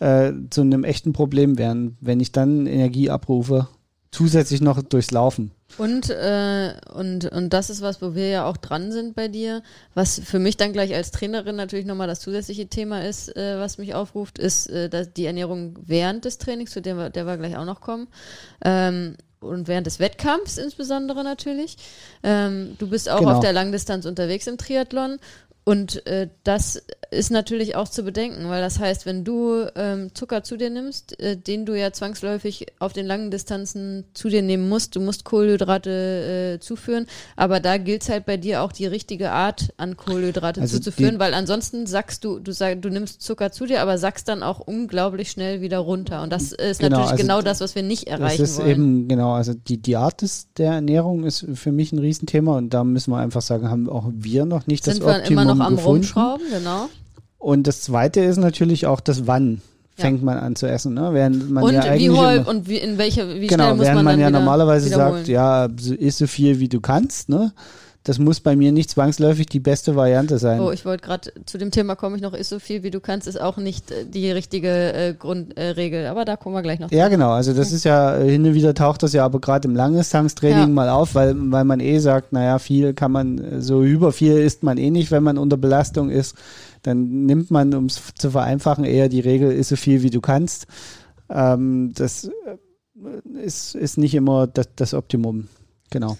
äh, zu einem echten Problem werden, wenn ich dann Energie abrufe, zusätzlich noch durchs Laufen. Und, äh, und, und das ist was, wo wir ja auch dran sind bei dir. Was für mich dann gleich als Trainerin natürlich nochmal das zusätzliche Thema ist, äh, was mich aufruft, ist äh, dass die Ernährung während des Trainings, zu der wir, der wir gleich auch noch kommen. Ähm, und während des Wettkampfs insbesondere natürlich. Ähm, du bist auch genau. auf der Langdistanz unterwegs im Triathlon und äh, das ist natürlich auch zu bedenken, weil das heißt, wenn du ähm, Zucker zu dir nimmst, äh, den du ja zwangsläufig auf den langen Distanzen zu dir nehmen musst, du musst Kohlenhydrate äh, zuführen, aber da gilt es halt bei dir auch die richtige Art an Kohlenhydrate also zuzuführen, weil ansonsten sagst du, du sag, du nimmst Zucker zu dir, aber sagst dann auch unglaublich schnell wieder runter und das ist genau, natürlich also genau das, was wir nicht erreichen das ist wollen. Eben genau, also die, die Art des, der Ernährung ist für mich ein Riesenthema und da müssen wir einfach sagen, haben auch wir noch nicht Sind das Optimum noch am gefunden. Rumschrauben, genau. Und das zweite ist natürlich auch das Wann fängt ja. man an zu essen, ne? Während man und ja eigentlich wie häufig und wie, in welcher wie genau, schnell muss während man, man ja normalerweise sagt, ja, isst so viel wie du kannst, ne? Das muss bei mir nicht zwangsläufig die beste Variante sein. Oh, ich wollte gerade zu dem Thema komme ich noch, ist so viel wie du kannst, ist auch nicht äh, die richtige äh, Grundregel, äh, aber da kommen wir gleich noch. Ja, genau, also das ist ja, äh, hin und wieder taucht das ja aber gerade im Langdistanztraining ja. mal auf, weil, weil man eh sagt, naja, viel kann man, äh, so über viel isst man eh nicht, wenn man unter Belastung ist. Dann nimmt man, um es zu vereinfachen, eher die Regel, ist so viel wie du kannst. Ähm, das ist, ist nicht immer das, das Optimum. Genau.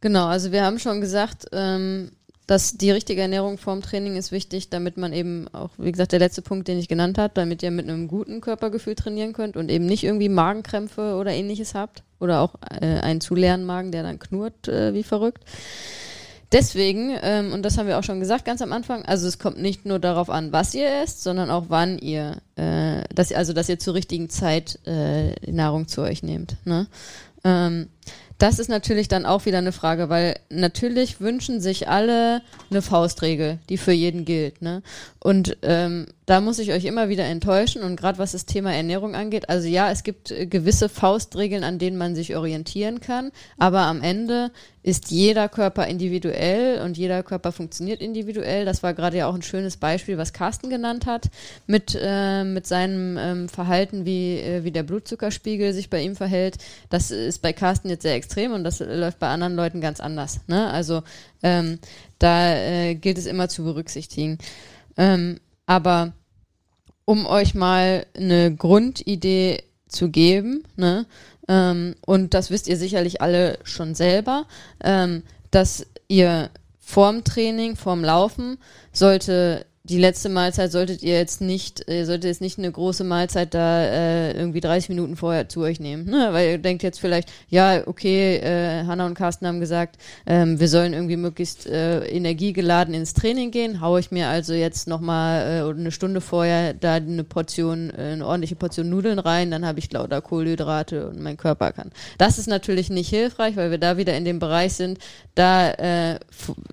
Genau, also wir haben schon gesagt, ähm, dass die richtige Ernährung vorm Training ist wichtig, damit man eben auch, wie gesagt, der letzte Punkt, den ich genannt habe, damit ihr mit einem guten Körpergefühl trainieren könnt und eben nicht irgendwie Magenkrämpfe oder ähnliches habt oder auch äh, einen zu leeren Magen, der dann knurrt äh, wie verrückt. Deswegen, ähm, und das haben wir auch schon gesagt ganz am Anfang, also es kommt nicht nur darauf an, was ihr esst, sondern auch wann ihr, äh, dass, also dass ihr zur richtigen Zeit äh, Nahrung zu euch nehmt. Ne? Ähm, das ist natürlich dann auch wieder eine Frage, weil natürlich wünschen sich alle eine Faustregel, die für jeden gilt. Ne? Und ähm, da muss ich euch immer wieder enttäuschen und gerade was das Thema Ernährung angeht, also ja, es gibt äh, gewisse Faustregeln, an denen man sich orientieren kann, aber am Ende ist jeder Körper individuell und jeder Körper funktioniert individuell. Das war gerade ja auch ein schönes Beispiel, was Carsten genannt hat, mit, äh, mit seinem ähm, Verhalten, wie, äh, wie der Blutzuckerspiegel sich bei ihm verhält. Das ist bei Carsten jetzt sehr extrem und das läuft bei anderen Leuten ganz anders. Ne? Also ähm, da äh, gilt es immer zu berücksichtigen. Ähm, aber um euch mal eine Grundidee zu geben, ne, ähm, und das wisst ihr sicherlich alle schon selber, ähm, dass ihr vorm Training, vorm Laufen sollte die letzte Mahlzeit solltet ihr jetzt nicht, ihr solltet jetzt nicht eine große Mahlzeit da äh, irgendwie 30 Minuten vorher zu euch nehmen. Ne? Weil ihr denkt jetzt vielleicht, ja, okay, äh, Hanna und Carsten haben gesagt, ähm, wir sollen irgendwie möglichst äh, energiegeladen ins Training gehen. Hau ich mir also jetzt nochmal äh, eine Stunde vorher da eine Portion, äh, eine ordentliche Portion Nudeln rein, dann habe ich lauter Kohlenhydrate und mein Körper kann. Das ist natürlich nicht hilfreich, weil wir da wieder in dem Bereich sind, da äh,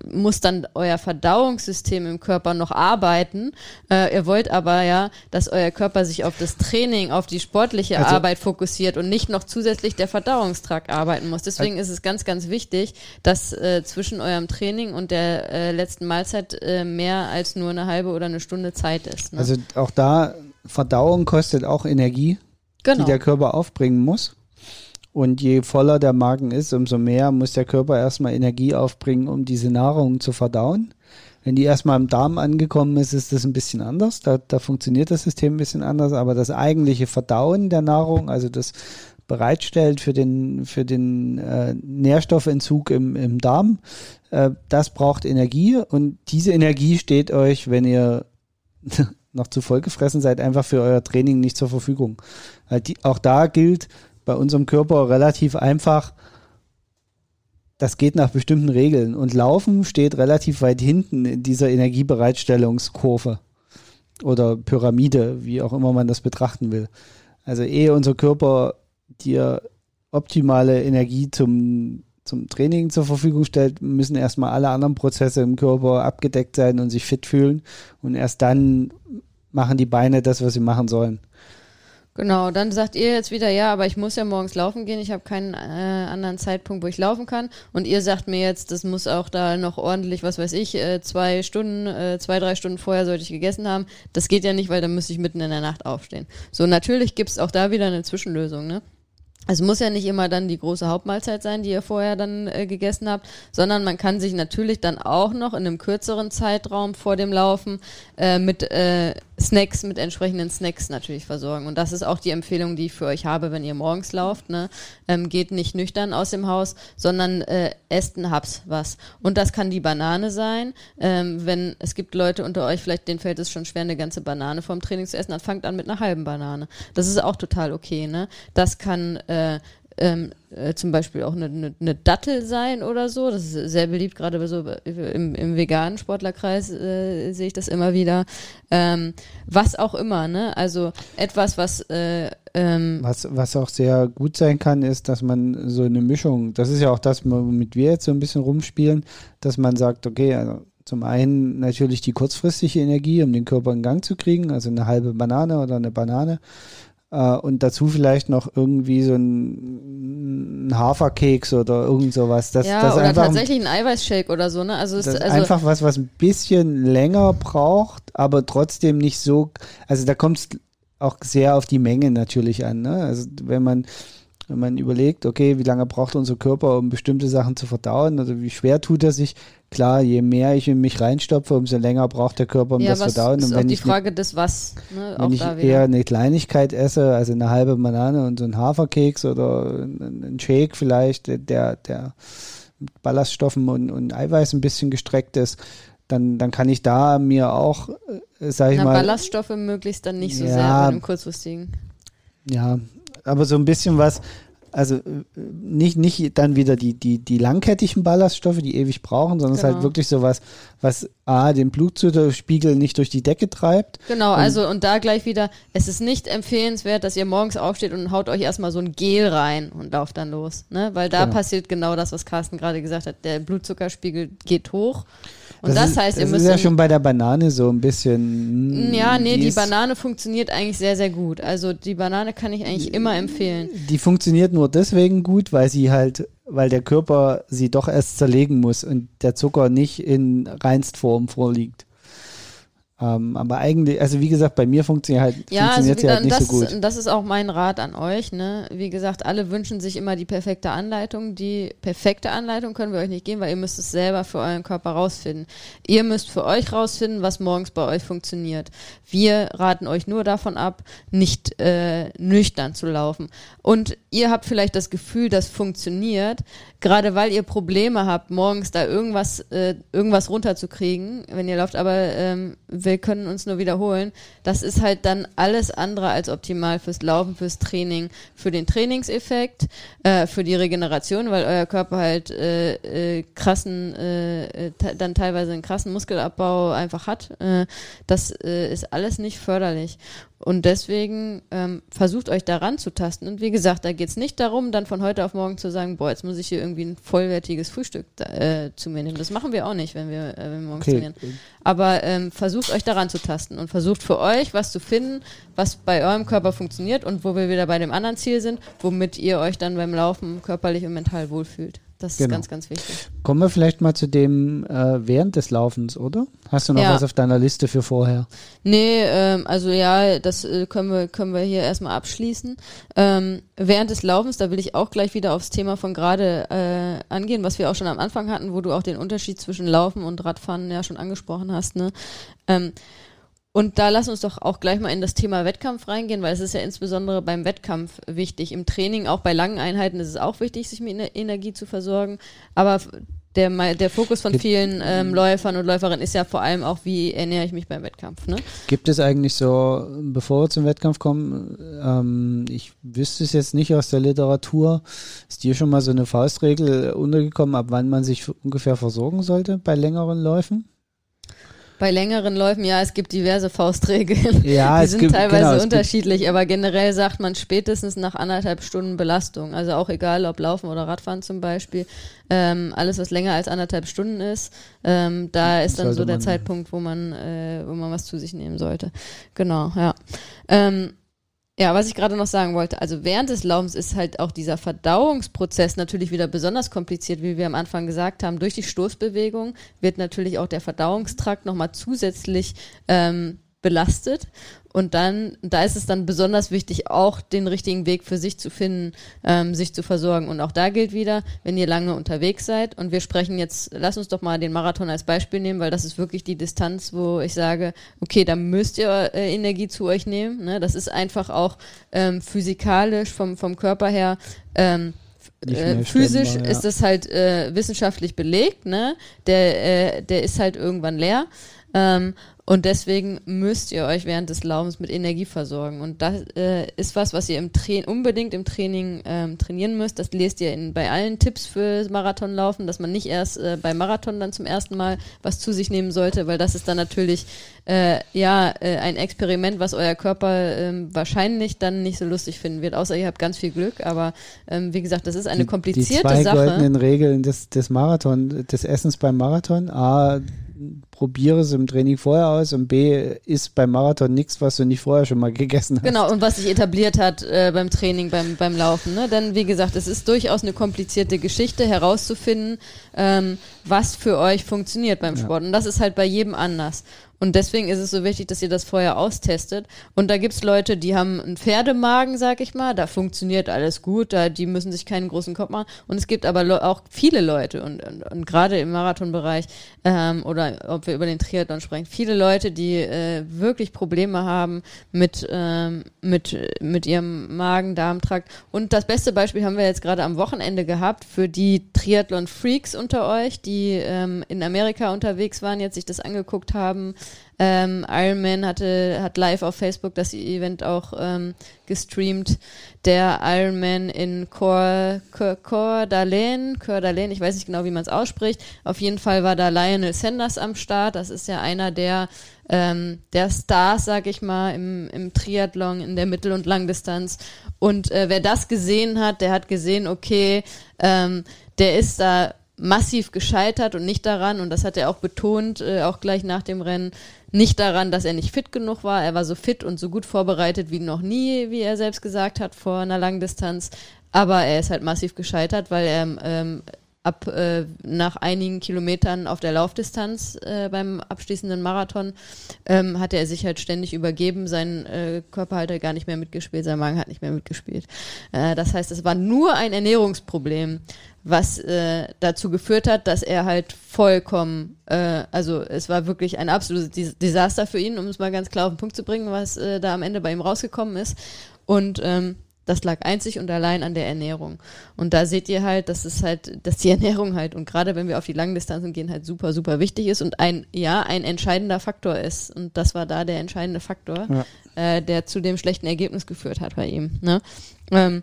muss dann euer Verdauungssystem im Körper noch arbeiten arbeiten. Äh, ihr wollt aber ja, dass euer Körper sich auf das Training, auf die sportliche also, Arbeit fokussiert und nicht noch zusätzlich der Verdauungstrakt arbeiten muss. Deswegen also, ist es ganz, ganz wichtig, dass äh, zwischen eurem Training und der äh, letzten Mahlzeit äh, mehr als nur eine halbe oder eine Stunde Zeit ist. Ne? Also auch da, Verdauung kostet auch Energie, genau. die der Körper aufbringen muss. Und je voller der Magen ist, umso mehr muss der Körper erstmal Energie aufbringen, um diese Nahrung zu verdauen. Wenn die erstmal im Darm angekommen ist, ist das ein bisschen anders. Da, da funktioniert das System ein bisschen anders, aber das eigentliche Verdauen der Nahrung, also das bereitstellt für den, für den äh, Nährstoffentzug im, im Darm, äh, das braucht Energie und diese Energie steht euch, wenn ihr (laughs) noch zu voll gefressen seid, einfach für euer Training nicht zur Verfügung. Die, auch da gilt bei unserem Körper relativ einfach, das geht nach bestimmten Regeln. Und Laufen steht relativ weit hinten in dieser Energiebereitstellungskurve oder Pyramide, wie auch immer man das betrachten will. Also ehe unser Körper dir optimale Energie zum, zum Training zur Verfügung stellt, müssen erstmal alle anderen Prozesse im Körper abgedeckt sein und sich fit fühlen. Und erst dann machen die Beine das, was sie machen sollen. Genau, dann sagt ihr jetzt wieder, ja, aber ich muss ja morgens laufen gehen, ich habe keinen äh, anderen Zeitpunkt, wo ich laufen kann. Und ihr sagt mir jetzt, das muss auch da noch ordentlich, was weiß ich, äh, zwei Stunden, äh, zwei, drei Stunden vorher sollte ich gegessen haben. Das geht ja nicht, weil dann müsste ich mitten in der Nacht aufstehen. So, natürlich gibt's auch da wieder eine Zwischenlösung, ne? Es muss ja nicht immer dann die große Hauptmahlzeit sein, die ihr vorher dann äh, gegessen habt, sondern man kann sich natürlich dann auch noch in einem kürzeren Zeitraum vor dem Laufen äh, mit äh, Snacks mit entsprechenden Snacks natürlich versorgen. Und das ist auch die Empfehlung, die ich für euch habe, wenn ihr morgens lauft. Ne? Ähm, geht nicht nüchtern aus dem Haus, sondern äh, esst einen Haps was. Und das kann die Banane sein. Ähm, wenn es gibt Leute unter euch, vielleicht denen fällt es schon schwer, eine ganze Banane vorm Training zu essen, dann fangt an mit einer halben Banane. Das ist auch total okay. Ne? Das kann äh, ähm, äh, zum Beispiel auch eine, eine, eine, Dattel sein oder so. Das ist sehr beliebt, gerade so im, im veganen Sportlerkreis äh, sehe ich das immer wieder. Ähm, was auch immer, ne? Also etwas, was äh, ähm, was, was auch sehr gut sein kann, ist, dass man so eine Mischung, das ist ja auch das, womit wir jetzt so ein bisschen rumspielen, dass man sagt, okay, also zum einen natürlich die kurzfristige Energie, um den Körper in Gang zu kriegen, also eine halbe Banane oder eine Banane. Uh, und dazu vielleicht noch irgendwie so ein, ein Haferkeks oder irgend sowas. Das, ja, das oder tatsächlich ein Eiweißshake oder so, ne? Also, ist, also einfach was, was ein bisschen länger braucht, aber trotzdem nicht so. Also da kommt es auch sehr auf die Menge natürlich an. Ne? Also wenn man wenn man überlegt, okay, wie lange braucht unser Körper, um bestimmte Sachen zu verdauen oder wie schwer tut er sich, klar, je mehr ich in mich reinstopfe, umso länger braucht der Körper, um ja, das was verdauen. Ist und wenn die ich Frage des Was. Ne, wenn ich eher eine Kleinigkeit esse, also eine halbe Banane und so ein Haferkeks oder ein Shake vielleicht, der, der mit Ballaststoffen und, und Eiweiß ein bisschen gestreckt ist, dann, dann kann ich da mir auch, äh, sag ich Na, mal. Ballaststoffe möglichst dann nicht so ja, sehr bei dem kurzfristigen. Ja, aber so ein bisschen was, also äh, nicht, nicht dann wieder die, die, die langkettigen Ballaststoffe, die ewig brauchen, sondern genau. es ist halt genau. wirklich so was, was A, den Blutzuckerspiegel nicht durch die Decke treibt. Genau, und also und da gleich wieder, es ist nicht empfehlenswert, dass ihr morgens aufsteht und haut euch erstmal so ein Gel rein und lauft dann los. Ne? Weil da genau. passiert genau das, was Carsten gerade gesagt hat. Der Blutzuckerspiegel geht hoch. Und das, das heißt, ihr das müsst. Das ist ja schon bei der Banane so ein bisschen. Hm, ja, nee, die, die Banane funktioniert eigentlich sehr, sehr gut. Also die Banane kann ich eigentlich immer empfehlen. Die funktioniert nur deswegen gut, weil sie halt weil der Körper sie doch erst zerlegen muss und der Zucker nicht in Reinstform vorliegt. Ähm, aber eigentlich, also wie gesagt, bei mir funktioniert halt, ja, funktioniert also sie halt nicht das, so gut. Das ist auch mein Rat an euch. Ne? Wie gesagt, alle wünschen sich immer die perfekte Anleitung. Die perfekte Anleitung können wir euch nicht geben, weil ihr müsst es selber für euren Körper rausfinden. Ihr müsst für euch rausfinden, was morgens bei euch funktioniert. Wir raten euch nur davon ab, nicht äh, nüchtern zu laufen. Und ihr habt vielleicht das Gefühl, das funktioniert, gerade weil ihr Probleme habt, morgens da irgendwas, äh, irgendwas runterzukriegen, wenn ihr lauft, aber ähm, wir können uns nur wiederholen. Das ist halt dann alles andere als optimal fürs Laufen, fürs Training, für den Trainingseffekt, äh, für die Regeneration, weil euer Körper halt äh, äh, krassen, äh, dann teilweise einen krassen Muskelabbau einfach hat. Äh, das äh, ist alles nicht förderlich. Und deswegen ähm, versucht euch daran zu tasten. Und wie gesagt, da geht es nicht darum, dann von heute auf morgen zu sagen, boah, jetzt muss ich hier irgendwie ein vollwertiges Frühstück äh, zu mir nehmen. Das machen wir auch nicht, wenn wir, äh, wenn wir morgens okay. trainieren. Aber ähm, versucht euch daran zu tasten und versucht für euch was zu finden, was bei eurem Körper funktioniert und wo wir wieder bei dem anderen Ziel sind, womit ihr euch dann beim Laufen körperlich und mental wohlfühlt. Das genau. ist ganz, ganz wichtig. Kommen wir vielleicht mal zu dem äh, während des Laufens, oder? Hast du noch ja. was auf deiner Liste für vorher? Nee, ähm, also ja, das äh, können, wir, können wir hier erstmal abschließen. Ähm, während des Laufens, da will ich auch gleich wieder aufs Thema von gerade äh, angehen, was wir auch schon am Anfang hatten, wo du auch den Unterschied zwischen Laufen und Radfahren ja schon angesprochen hast. Ne? Ähm, und da lass uns doch auch gleich mal in das Thema Wettkampf reingehen, weil es ist ja insbesondere beim Wettkampf wichtig. Im Training, auch bei langen Einheiten, ist es auch wichtig, sich mit Energie zu versorgen. Aber der, der Fokus von vielen ähm, Läufern und Läuferinnen ist ja vor allem auch, wie ernähre ich mich beim Wettkampf. Ne? Gibt es eigentlich so, bevor wir zum Wettkampf kommen, ähm, ich wüsste es jetzt nicht aus der Literatur, ist dir schon mal so eine Faustregel untergekommen, ab wann man sich ungefähr versorgen sollte bei längeren Läufen? Bei längeren Läufen, ja, es gibt diverse Faustregeln. (laughs) Ja, die sind gibt, teilweise genau, unterschiedlich, aber generell sagt man spätestens nach anderthalb Stunden Belastung. Also auch egal, ob Laufen oder Radfahren zum Beispiel. Ähm, alles, was länger als anderthalb Stunden ist, ähm, da ist dann so der Zeitpunkt, wo man, äh, wo man was zu sich nehmen sollte. Genau, ja. Ähm, ja, was ich gerade noch sagen wollte, also während des Laufens ist halt auch dieser Verdauungsprozess natürlich wieder besonders kompliziert, wie wir am Anfang gesagt haben. Durch die Stoßbewegung wird natürlich auch der Verdauungstrakt nochmal zusätzlich ähm, belastet. Und dann, da ist es dann besonders wichtig, auch den richtigen Weg für sich zu finden, ähm, sich zu versorgen. Und auch da gilt wieder, wenn ihr lange unterwegs seid und wir sprechen jetzt, lass uns doch mal den Marathon als Beispiel nehmen, weil das ist wirklich die Distanz, wo ich sage, okay, da müsst ihr äh, Energie zu euch nehmen. Ne? Das ist einfach auch ähm, physikalisch vom, vom Körper her ähm, äh, physisch ja. ist das halt äh, wissenschaftlich belegt, ne? Der, äh, der ist halt irgendwann leer. Ähm, und deswegen müsst ihr euch während des Laufens mit Energie versorgen. Und das äh, ist was, was ihr im Tra unbedingt im Training ähm, trainieren müsst. Das lest ihr in, bei allen Tipps für Marathonlaufen, dass man nicht erst äh, beim Marathon dann zum ersten Mal was zu sich nehmen sollte, weil das ist dann natürlich äh, ja äh, ein Experiment, was euer Körper ähm, wahrscheinlich dann nicht so lustig finden wird. Außer ihr habt ganz viel Glück. Aber ähm, wie gesagt, das ist eine komplizierte die zwei Sache. goldenen Regeln des, des Marathon, des Essens beim Marathon. A, probiere es im Training vorher aus und B ist beim Marathon nichts, was du nicht vorher schon mal gegessen hast. Genau, und was sich etabliert hat äh, beim Training, beim, beim Laufen. Ne? Denn wie gesagt, es ist durchaus eine komplizierte Geschichte herauszufinden, ähm, was für euch funktioniert beim Sport. Ja. Und das ist halt bei jedem anders. Und deswegen ist es so wichtig, dass ihr das vorher austestet. Und da gibt's Leute, die haben einen Pferdemagen, sag ich mal, da funktioniert alles gut, da die müssen sich keinen großen Kopf machen. Und es gibt aber auch viele Leute und, und, und gerade im Marathonbereich ähm, oder ob wir über den Triathlon sprechen, viele Leute, die äh, wirklich Probleme haben mit, ähm, mit, mit ihrem Magen-Darm-Trakt. Und das beste Beispiel haben wir jetzt gerade am Wochenende gehabt für die Triathlon-Freaks unter euch, die ähm, in Amerika unterwegs waren, jetzt sich das angeguckt haben ähm, Ironman hatte, hat live auf Facebook das Event auch ähm, gestreamt. Der Ironman in Cor, Cor, Cor d'Alene, Cor d'Alene, ich weiß nicht genau, wie man es ausspricht. Auf jeden Fall war da Lionel Sanders am Start. Das ist ja einer der ähm, der Stars, sag ich mal, im, im Triathlon, in der Mittel- und Langdistanz. Und äh, wer das gesehen hat, der hat gesehen, okay, ähm, der ist da massiv gescheitert und nicht daran, und das hat er auch betont, äh, auch gleich nach dem Rennen, nicht daran, dass er nicht fit genug war. Er war so fit und so gut vorbereitet wie noch nie, wie er selbst gesagt hat, vor einer langen Distanz. Aber er ist halt massiv gescheitert, weil er ähm, ab äh, nach einigen Kilometern auf der Laufdistanz äh, beim abschließenden Marathon ähm, hatte er sich halt ständig übergeben. Sein äh, Körper hat er gar nicht mehr mitgespielt, sein Magen hat nicht mehr mitgespielt. Äh, das heißt, es war nur ein Ernährungsproblem, was äh, dazu geführt hat, dass er halt vollkommen, äh, also es war wirklich ein absolutes Desaster für ihn, um es mal ganz klar auf den Punkt zu bringen, was äh, da am Ende bei ihm rausgekommen ist. Und ähm, das lag einzig und allein an der Ernährung. Und da seht ihr halt, dass es halt, dass die (laughs) Ernährung halt und gerade wenn wir auf die langen Distanzen gehen, halt super, super wichtig ist und ein, ja, ein entscheidender Faktor ist. Und das war da der entscheidende Faktor, ja. äh, der zu dem schlechten Ergebnis geführt hat bei ihm. Ne? Ähm,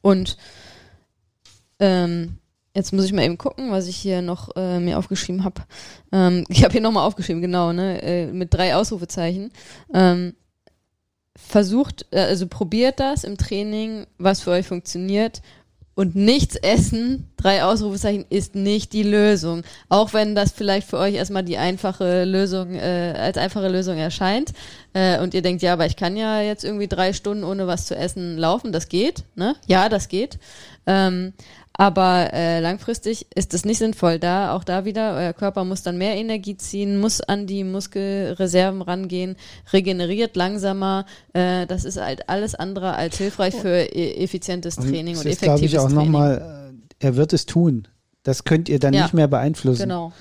und ähm, jetzt muss ich mal eben gucken, was ich hier noch äh, mir aufgeschrieben habe. Ähm, ich habe hier nochmal aufgeschrieben, genau, ne, äh, mit drei Ausrufezeichen. Ähm, versucht, äh, also probiert das im Training, was für euch funktioniert. Und nichts essen, drei Ausrufezeichen, ist nicht die Lösung. Auch wenn das vielleicht für euch erstmal die einfache Lösung, äh, als einfache Lösung erscheint. Äh, und ihr denkt, ja, aber ich kann ja jetzt irgendwie drei Stunden ohne was zu essen laufen. Das geht, ne? Ja, das geht. Ähm, aber äh, langfristig ist es nicht sinnvoll. Da, auch da wieder, euer Körper muss dann mehr Energie ziehen, muss an die Muskelreserven rangehen, regeneriert langsamer. Äh, das ist halt alles andere als hilfreich für e effizientes Training und, und effektives ich auch nochmal, äh, er wird es tun. Das könnt ihr dann ja, nicht mehr beeinflussen. Genau.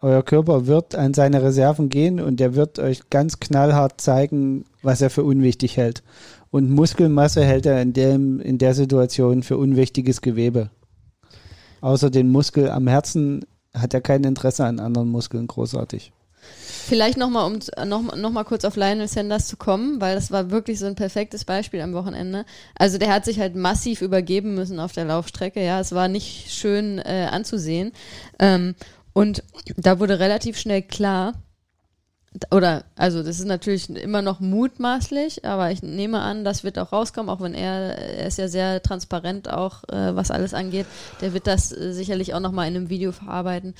Euer Körper wird an seine Reserven gehen und er wird euch ganz knallhart zeigen, was er für unwichtig hält. Und Muskelmasse hält er in, dem, in der Situation für unwichtiges Gewebe. Außer den Muskel am Herzen hat er kein Interesse an anderen Muskeln großartig. Vielleicht nochmal, um noch, noch mal kurz auf Lionel Sanders zu kommen, weil das war wirklich so ein perfektes Beispiel am Wochenende. Also der hat sich halt massiv übergeben müssen auf der Laufstrecke. Ja, es war nicht schön äh, anzusehen. Ähm, und da wurde relativ schnell klar, oder also das ist natürlich immer noch mutmaßlich, aber ich nehme an, das wird auch rauskommen, auch wenn er, er ist ja sehr transparent auch, äh, was alles angeht. Der wird das äh, sicherlich auch nochmal in einem Video verarbeiten.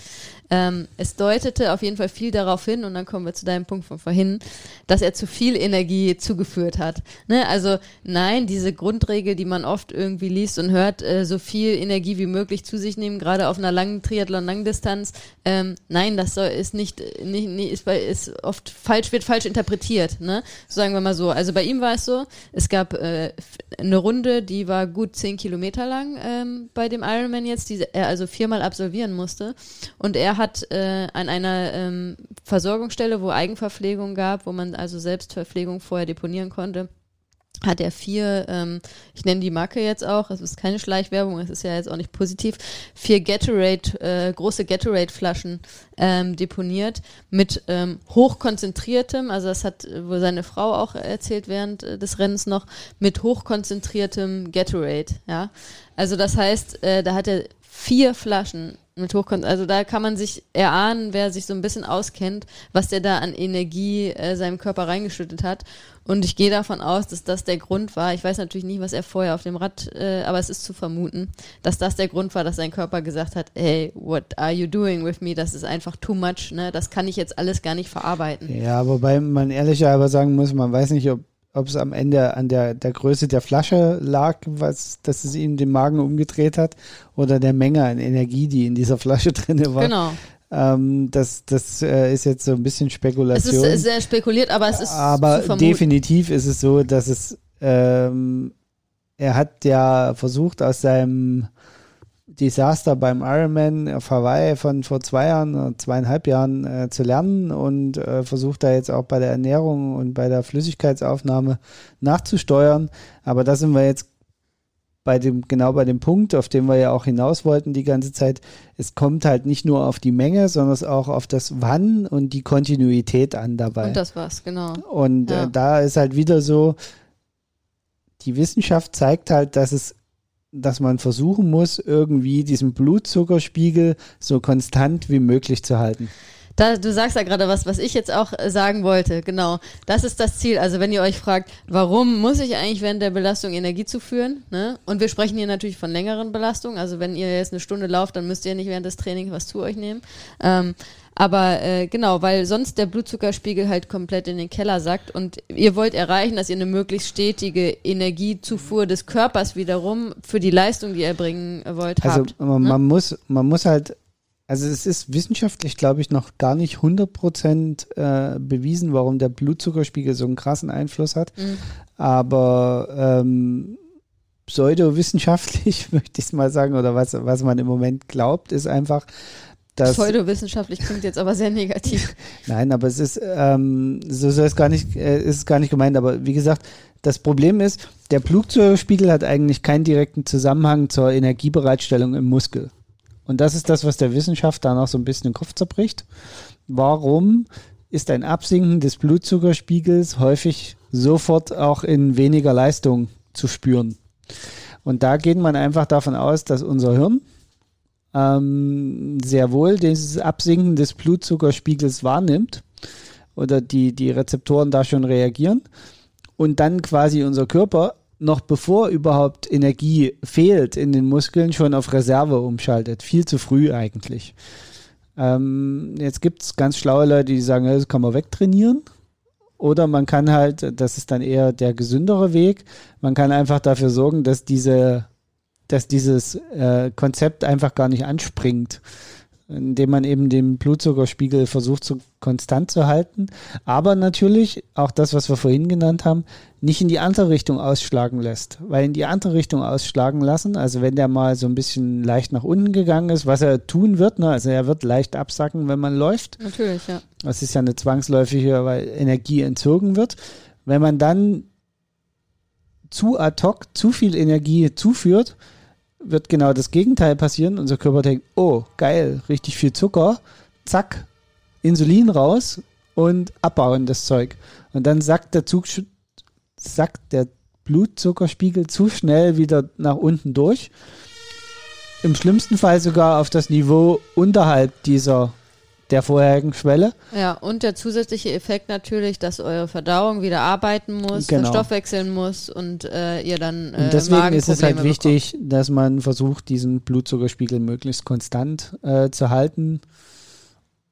Ähm, es deutete auf jeden Fall viel darauf hin, und dann kommen wir zu deinem Punkt von vorhin, dass er zu viel Energie zugeführt hat. Ne? Also nein, diese Grundregel, die man oft irgendwie liest und hört, äh, so viel Energie wie möglich zu sich nehmen, gerade auf einer langen Triathlon-Langdistanz. Ähm, nein, das soll, ist nicht, nicht, nicht ist, ist oft falsch, wird falsch interpretiert, ne? sagen wir mal so. Also bei ihm war es so, es gab äh, eine Runde, die war gut zehn Kilometer lang ähm, bei dem Ironman jetzt, die er also viermal absolvieren musste. Und er hat äh, an einer ähm, Versorgungsstelle, wo Eigenverpflegung gab, wo man also Selbstverpflegung vorher deponieren konnte, hat er vier, ähm, ich nenne die Marke jetzt auch, es ist keine Schleichwerbung, es ist ja jetzt auch nicht positiv, vier Gatorade, äh, große Gatorade-Flaschen ähm, deponiert mit ähm, hochkonzentriertem, also das hat wohl seine Frau auch erzählt während äh, des Rennens noch, mit hochkonzentriertem Gatorade, ja. Also das heißt, äh, da hat er vier Flaschen mit Hochkon also da kann man sich erahnen, wer sich so ein bisschen auskennt, was der da an Energie äh, seinem Körper reingeschüttet hat. Und ich gehe davon aus, dass das der Grund war. Ich weiß natürlich nicht, was er vorher auf dem Rad, äh, aber es ist zu vermuten, dass das der Grund war, dass sein Körper gesagt hat, hey, what are you doing with me? Das ist einfach too much, ne? Das kann ich jetzt alles gar nicht verarbeiten. Ja, wobei man ehrlicherweise sagen muss, man weiß nicht, ob ob es am Ende an der, der Größe der Flasche lag, was, dass es ihm den Magen umgedreht hat, oder der Menge an Energie, die in dieser Flasche (laughs) drin war. Genau. Ähm, das das äh, ist jetzt so ein bisschen Spekulation. Es ist sehr spekuliert, aber es ist. Aber definitiv ist es so, dass es. Ähm, er hat ja versucht, aus seinem Desaster beim Ironman auf Hawaii von vor zwei Jahren, zweieinhalb Jahren äh, zu lernen und äh, versucht da jetzt auch bei der Ernährung und bei der Flüssigkeitsaufnahme nachzusteuern. Aber da sind wir jetzt bei dem, genau bei dem Punkt, auf den wir ja auch hinaus wollten die ganze Zeit. Es kommt halt nicht nur auf die Menge, sondern auch auf das Wann und die Kontinuität an dabei. Und das war's, genau. Und äh, ja. äh, da ist halt wieder so, die Wissenschaft zeigt halt, dass es dass man versuchen muss, irgendwie diesen Blutzuckerspiegel so konstant wie möglich zu halten. Da, du sagst ja gerade was, was ich jetzt auch äh, sagen wollte. Genau. Das ist das Ziel. Also wenn ihr euch fragt, warum muss ich eigentlich während der Belastung Energie zuführen? Ne? Und wir sprechen hier natürlich von längeren Belastungen. Also wenn ihr jetzt eine Stunde lauft, dann müsst ihr nicht während des Trainings was zu euch nehmen. Ähm, aber äh, genau, weil sonst der Blutzuckerspiegel halt komplett in den Keller sackt und ihr wollt erreichen, dass ihr eine möglichst stetige Energiezufuhr des Körpers wiederum für die Leistung, die ihr bringen wollt, also habt. Also man, ne? man muss, man muss halt, also es ist wissenschaftlich, glaube ich, noch gar nicht 100% äh, bewiesen, warum der Blutzuckerspiegel so einen krassen Einfluss hat. Mhm. Aber ähm, pseudowissenschaftlich, (laughs) möchte ich es mal sagen, oder was, was man im Moment glaubt, ist einfach, dass. Pseudowissenschaftlich klingt jetzt aber sehr negativ. (laughs) Nein, aber es ist, ähm, so soll es gar nicht, äh, ist gar nicht gemeint, aber wie gesagt, das Problem ist, der Blutzuckerspiegel hat eigentlich keinen direkten Zusammenhang zur Energiebereitstellung im Muskel. Und das ist das, was der Wissenschaft da noch so ein bisschen den Kopf zerbricht. Warum ist ein Absinken des Blutzuckerspiegels häufig sofort auch in weniger Leistung zu spüren? Und da geht man einfach davon aus, dass unser Hirn ähm, sehr wohl dieses Absinken des Blutzuckerspiegels wahrnimmt oder die, die Rezeptoren da schon reagieren und dann quasi unser Körper noch bevor überhaupt Energie fehlt in den Muskeln schon auf Reserve umschaltet. Viel zu früh eigentlich. Ähm, jetzt gibt es ganz schlaue Leute, die sagen, das kann man wegtrainieren. Oder man kann halt, das ist dann eher der gesündere Weg, man kann einfach dafür sorgen, dass diese dass dieses äh, Konzept einfach gar nicht anspringt, indem man eben den Blutzuckerspiegel versucht so konstant zu halten, aber natürlich auch das, was wir vorhin genannt haben, nicht in die andere Richtung ausschlagen lässt, weil in die andere Richtung ausschlagen lassen, also wenn der mal so ein bisschen leicht nach unten gegangen ist, was er tun wird, ne, also er wird leicht absacken, wenn man läuft. Natürlich, ja. Das ist ja eine zwangsläufige, weil Energie entzogen wird. Wenn man dann zu ad hoc zu viel Energie zuführt, wird genau das Gegenteil passieren. Unser Körper denkt, oh, geil, richtig viel Zucker, zack, Insulin raus und abbauen das Zeug. Und dann sackt der Zug, sackt der Blutzuckerspiegel zu schnell wieder nach unten durch. Im schlimmsten Fall sogar auf das Niveau unterhalb dieser der vorherigen Schwelle. Ja, und der zusätzliche Effekt natürlich, dass eure Verdauung wieder arbeiten muss, genau. verstoffwechseln muss und äh, ihr dann äh, Und deswegen ist es halt wichtig, bekommt. dass man versucht, diesen Blutzuckerspiegel möglichst konstant äh, zu halten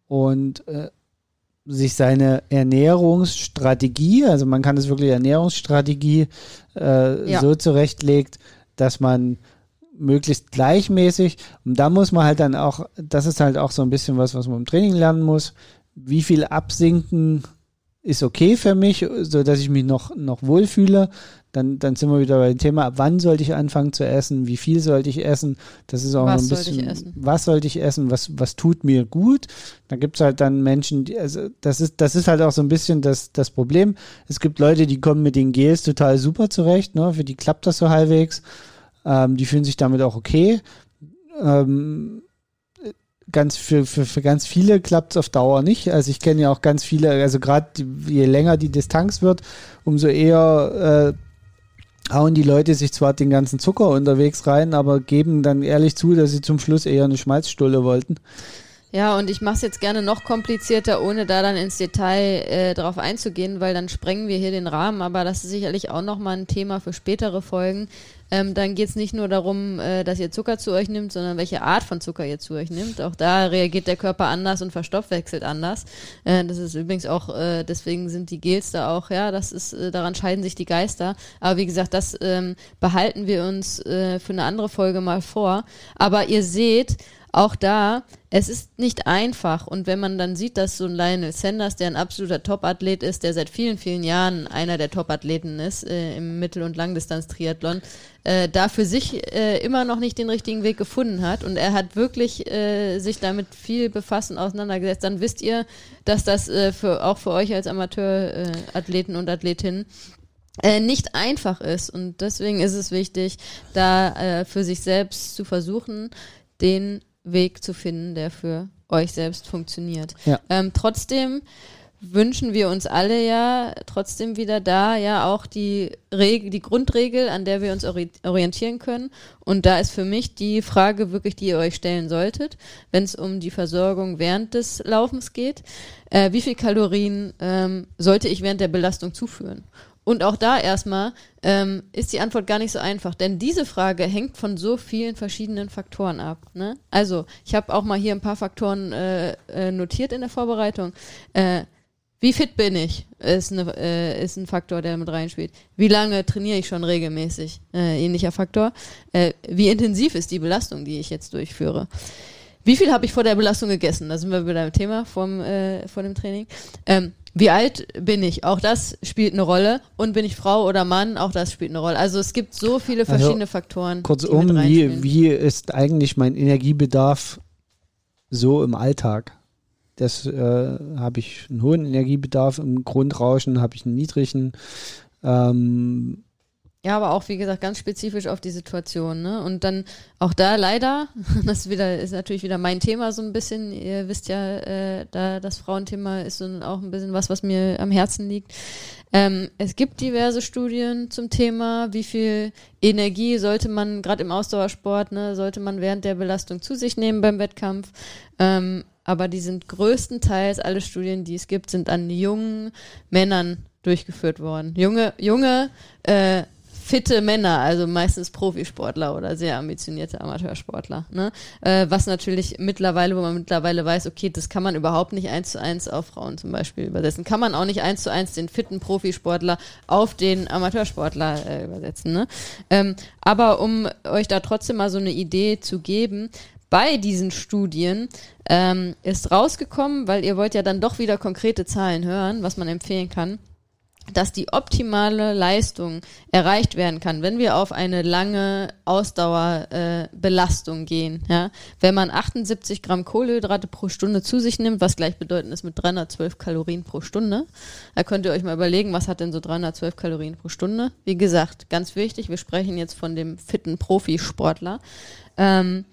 und äh, sich seine Ernährungsstrategie, also man kann es wirklich Ernährungsstrategie äh, ja. so zurechtlegt, dass man möglichst gleichmäßig. Und da muss man halt dann auch, das ist halt auch so ein bisschen was, was man im Training lernen muss. wie viel absinken ist okay für mich, so dass ich mich noch, noch wohlfühle. Dann, dann sind wir wieder bei dem Thema, wann sollte ich anfangen zu essen, wie viel sollte ich essen. Das ist auch was ein bisschen, sollte ich essen? was sollte ich essen, was, was tut mir gut. Da gibt es halt dann Menschen, die, also das ist, das ist halt auch so ein bisschen das, das Problem. Es gibt Leute, die kommen mit den Gels total super zurecht, ne? für die klappt das so halbwegs. Ähm, die fühlen sich damit auch okay. Ähm, ganz für, für, für ganz viele klappt es auf Dauer nicht. Also ich kenne ja auch ganz viele, also gerade je länger die Distanz wird, umso eher äh, hauen die Leute sich zwar den ganzen Zucker unterwegs rein, aber geben dann ehrlich zu, dass sie zum Schluss eher eine Schmalzstulle wollten. Ja, und ich mache es jetzt gerne noch komplizierter, ohne da dann ins Detail äh, drauf einzugehen, weil dann sprengen wir hier den Rahmen. Aber das ist sicherlich auch nochmal ein Thema für spätere Folgen. Ähm, dann geht es nicht nur darum, äh, dass ihr Zucker zu euch nimmt, sondern welche Art von Zucker ihr zu euch nimmt. Auch da reagiert der Körper anders und verstoffwechselt anders. Äh, das ist übrigens auch, äh, deswegen sind die Gels da auch, ja, das ist, äh, daran scheiden sich die Geister. Aber wie gesagt, das ähm, behalten wir uns äh, für eine andere Folge mal vor. Aber ihr seht, auch da, es ist nicht einfach. Und wenn man dann sieht, dass so ein Lionel Sanders, der ein absoluter Top-Athlet ist, der seit vielen, vielen Jahren einer der Top-Athleten ist äh, im Mittel- und Langdistanz-Triathlon, äh, da für sich äh, immer noch nicht den richtigen Weg gefunden hat und er hat wirklich äh, sich damit viel befassen, auseinandergesetzt, dann wisst ihr, dass das äh, für, auch für euch als Amateurathleten und Athletinnen äh, nicht einfach ist. Und deswegen ist es wichtig, da äh, für sich selbst zu versuchen, den Weg zu finden, der für euch selbst funktioniert. Ja. Ähm, trotzdem wünschen wir uns alle ja trotzdem wieder da ja auch die Regel, die Grundregel, an der wir uns orientieren können. Und da ist für mich die Frage wirklich, die ihr euch stellen solltet, wenn es um die Versorgung während des Laufens geht. Äh, wie viel Kalorien ähm, sollte ich während der Belastung zuführen? Und auch da erstmal ähm, ist die Antwort gar nicht so einfach, denn diese Frage hängt von so vielen verschiedenen Faktoren ab. Ne? Also, ich habe auch mal hier ein paar Faktoren äh, äh, notiert in der Vorbereitung. Äh, wie fit bin ich, ist, eine, äh, ist ein Faktor, der mit reinspielt. Wie lange trainiere ich schon regelmäßig? Äh, ähnlicher Faktor. Äh, wie intensiv ist die Belastung, die ich jetzt durchführe? Wie viel habe ich vor der Belastung gegessen? Da sind wir wieder beim Thema vom, äh, vor dem Training. Ähm, wie alt bin ich? Auch das spielt eine Rolle. Und bin ich Frau oder Mann? Auch das spielt eine Rolle. Also es gibt so viele also verschiedene also, Faktoren. Kurzum, wie, wie ist eigentlich mein Energiebedarf so im Alltag? Das äh, habe ich einen hohen Energiebedarf im Grundrauschen, habe ich einen niedrigen. Ähm, ja, aber auch, wie gesagt, ganz spezifisch auf die Situation. Ne? Und dann auch da leider, (laughs) das wieder, ist natürlich wieder mein Thema so ein bisschen. Ihr wisst ja, äh, da das Frauenthema ist so auch ein bisschen was, was mir am Herzen liegt. Ähm, es gibt diverse Studien zum Thema, wie viel Energie sollte man, gerade im Ausdauersport, ne, sollte man während der Belastung zu sich nehmen beim Wettkampf. Ähm, aber die sind größtenteils, alle Studien, die es gibt, sind an jungen Männern durchgeführt worden. Junge, junge äh, fitte Männer, also meistens Profisportler oder sehr ambitionierte Amateursportler. Ne? Äh, was natürlich mittlerweile, wo man mittlerweile weiß, okay, das kann man überhaupt nicht eins zu eins auf Frauen zum Beispiel übersetzen. Kann man auch nicht eins zu eins den fitten Profisportler auf den Amateursportler äh, übersetzen. Ne? Ähm, aber um euch da trotzdem mal so eine Idee zu geben, bei diesen Studien ähm, ist rausgekommen, weil ihr wollt ja dann doch wieder konkrete Zahlen hören, was man empfehlen kann dass die optimale Leistung erreicht werden kann, wenn wir auf eine lange Ausdauerbelastung äh, gehen. Ja? Wenn man 78 Gramm Kohlenhydrate pro Stunde zu sich nimmt, was gleichbedeutend ist mit 312 Kalorien pro Stunde, da könnt ihr euch mal überlegen, was hat denn so 312 Kalorien pro Stunde? Wie gesagt, ganz wichtig, wir sprechen jetzt von dem fitten Profisportler. Ähm,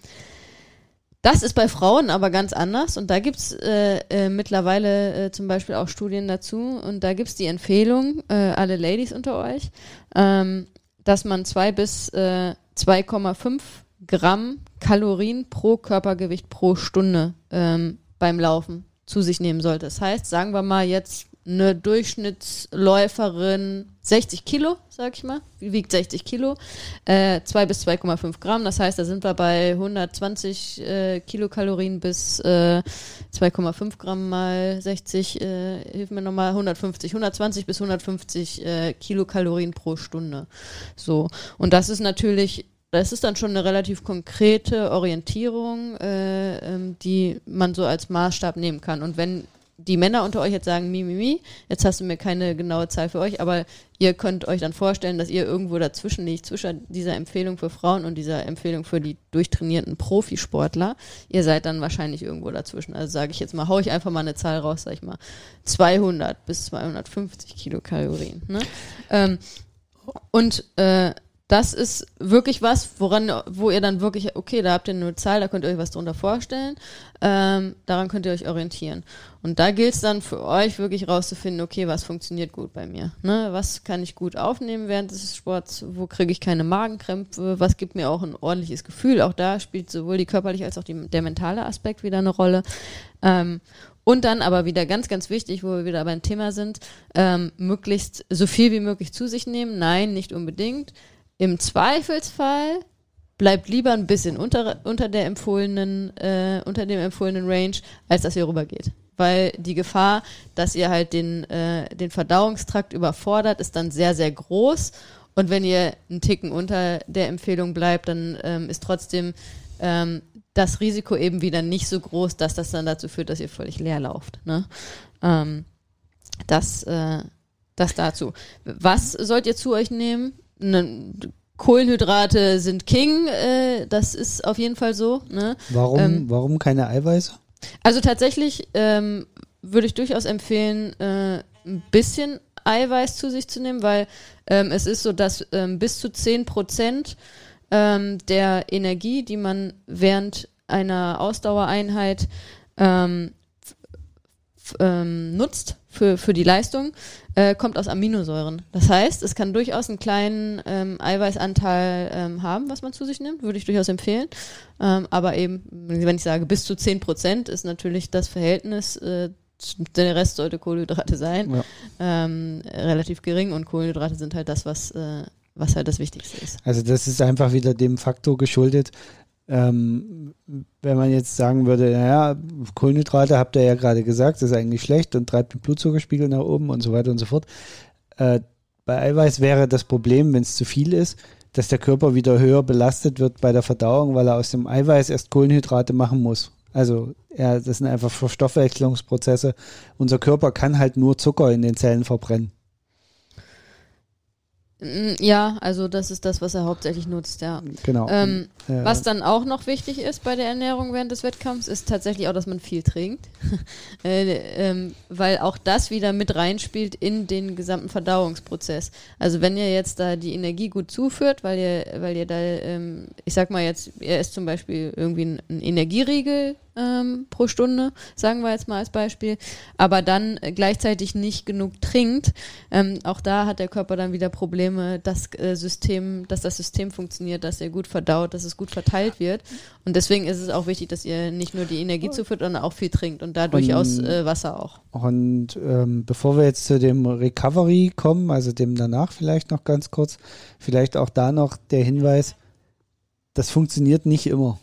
das ist bei Frauen aber ganz anders und da gibt's äh, äh, mittlerweile äh, zum Beispiel auch Studien dazu und da gibt's die Empfehlung, äh, alle Ladies unter euch, ähm, dass man zwei bis äh, 2,5 Gramm Kalorien pro Körpergewicht pro Stunde ähm, beim Laufen zu sich nehmen sollte. Das heißt, sagen wir mal jetzt eine Durchschnittsläuferin 60 Kilo, sag ich mal, wiegt 60 Kilo, äh, 2 bis 2,5 Gramm. Das heißt, da sind wir bei 120 äh, Kilokalorien bis äh, 2,5 Gramm mal 60, äh, hilf mir nochmal, 150, 120 bis 150 äh, Kilokalorien pro Stunde. So. Und das ist natürlich das ist dann schon eine relativ konkrete Orientierung, äh, ähm, die man so als Maßstab nehmen kann. Und wenn die Männer unter euch jetzt sagen, mi, mi, mi, jetzt hast du mir keine genaue Zahl für euch, aber ihr könnt euch dann vorstellen, dass ihr irgendwo dazwischen liegt, zwischen dieser Empfehlung für Frauen und dieser Empfehlung für die durchtrainierten Profisportler. Ihr seid dann wahrscheinlich irgendwo dazwischen. Also sage ich jetzt mal, hau ich einfach mal eine Zahl raus, sag ich mal, 200 bis 250 Kilokalorien. Ne? Ähm, und äh, das ist wirklich was, woran, wo ihr dann wirklich, okay, da habt ihr eine Zahl, da könnt ihr euch was drunter vorstellen, ähm, daran könnt ihr euch orientieren. Und da gilt es dann für euch wirklich rauszufinden, okay, was funktioniert gut bei mir? Ne? Was kann ich gut aufnehmen während des Sports? Wo kriege ich keine Magenkrämpfe? Was gibt mir auch ein ordentliches Gefühl? Auch da spielt sowohl die körperliche als auch die, der mentale Aspekt wieder eine Rolle. Ähm, und dann aber wieder ganz, ganz wichtig, wo wir wieder beim Thema sind, ähm, möglichst so viel wie möglich zu sich nehmen. Nein, nicht unbedingt. Im Zweifelsfall bleibt lieber ein bisschen unter, unter der empfohlenen, äh, unter dem empfohlenen Range, als dass ihr rübergeht. Weil die Gefahr, dass ihr halt den, äh, den Verdauungstrakt überfordert, ist dann sehr, sehr groß. Und wenn ihr einen Ticken unter der Empfehlung bleibt, dann ähm, ist trotzdem ähm, das Risiko eben wieder nicht so groß, dass das dann dazu führt, dass ihr völlig leer lauft. Ne? Ähm, das, äh, das dazu. Was sollt ihr zu euch nehmen? Ne, Kohlenhydrate sind King, äh, das ist auf jeden Fall so. Ne? Warum, ähm, warum keine Eiweiße? Also tatsächlich ähm, würde ich durchaus empfehlen, äh, ein bisschen Eiweiß zu sich zu nehmen, weil ähm, es ist so, dass ähm, bis zu 10 Prozent ähm, der Energie, die man während einer Ausdauereinheit ähm, nutzt für, für die Leistung, äh, kommt aus Aminosäuren. Das heißt, es kann durchaus einen kleinen ähm, Eiweißanteil ähm, haben, was man zu sich nimmt, würde ich durchaus empfehlen. Ähm, aber eben, wenn ich sage, bis zu 10 Prozent ist natürlich das Verhältnis, äh, der Rest sollte Kohlenhydrate sein, ja. ähm, relativ gering und Kohlenhydrate sind halt das, was, äh, was halt das Wichtigste ist. Also das ist einfach wieder dem Faktor geschuldet, ähm, wenn man jetzt sagen würde, naja, Kohlenhydrate habt ihr ja gerade gesagt, ist eigentlich schlecht und treibt den Blutzuckerspiegel nach oben und so weiter und so fort. Äh, bei Eiweiß wäre das Problem, wenn es zu viel ist, dass der Körper wieder höher belastet wird bei der Verdauung, weil er aus dem Eiweiß erst Kohlenhydrate machen muss. Also ja, das sind einfach Verstoffwechslungsprozesse. Unser Körper kann halt nur Zucker in den Zellen verbrennen. Mm, ja, also das ist das, was er hauptsächlich nutzt, ja. Genau. Ähm, ja. Was dann auch noch wichtig ist bei der Ernährung während des Wettkampfs, ist tatsächlich auch, dass man viel trinkt, (laughs) äh, ähm, weil auch das wieder mit reinspielt in den gesamten Verdauungsprozess. Also wenn ihr jetzt da die Energie gut zuführt, weil ihr, weil ihr da, ähm, ich sag mal jetzt, ihr esst zum Beispiel irgendwie einen Energieriegel ähm, pro Stunde, sagen wir jetzt mal als Beispiel, aber dann gleichzeitig nicht genug trinkt, ähm, auch da hat der Körper dann wieder Probleme, dass äh, System, dass das System funktioniert, dass er gut verdaut, dass es gut verteilt wird. Und deswegen ist es auch wichtig, dass ihr nicht nur die Energie zuführt, sondern auch viel trinkt und da durchaus äh, Wasser auch. Und ähm, bevor wir jetzt zu dem Recovery kommen, also dem danach vielleicht noch ganz kurz, vielleicht auch da noch der Hinweis, das funktioniert nicht immer.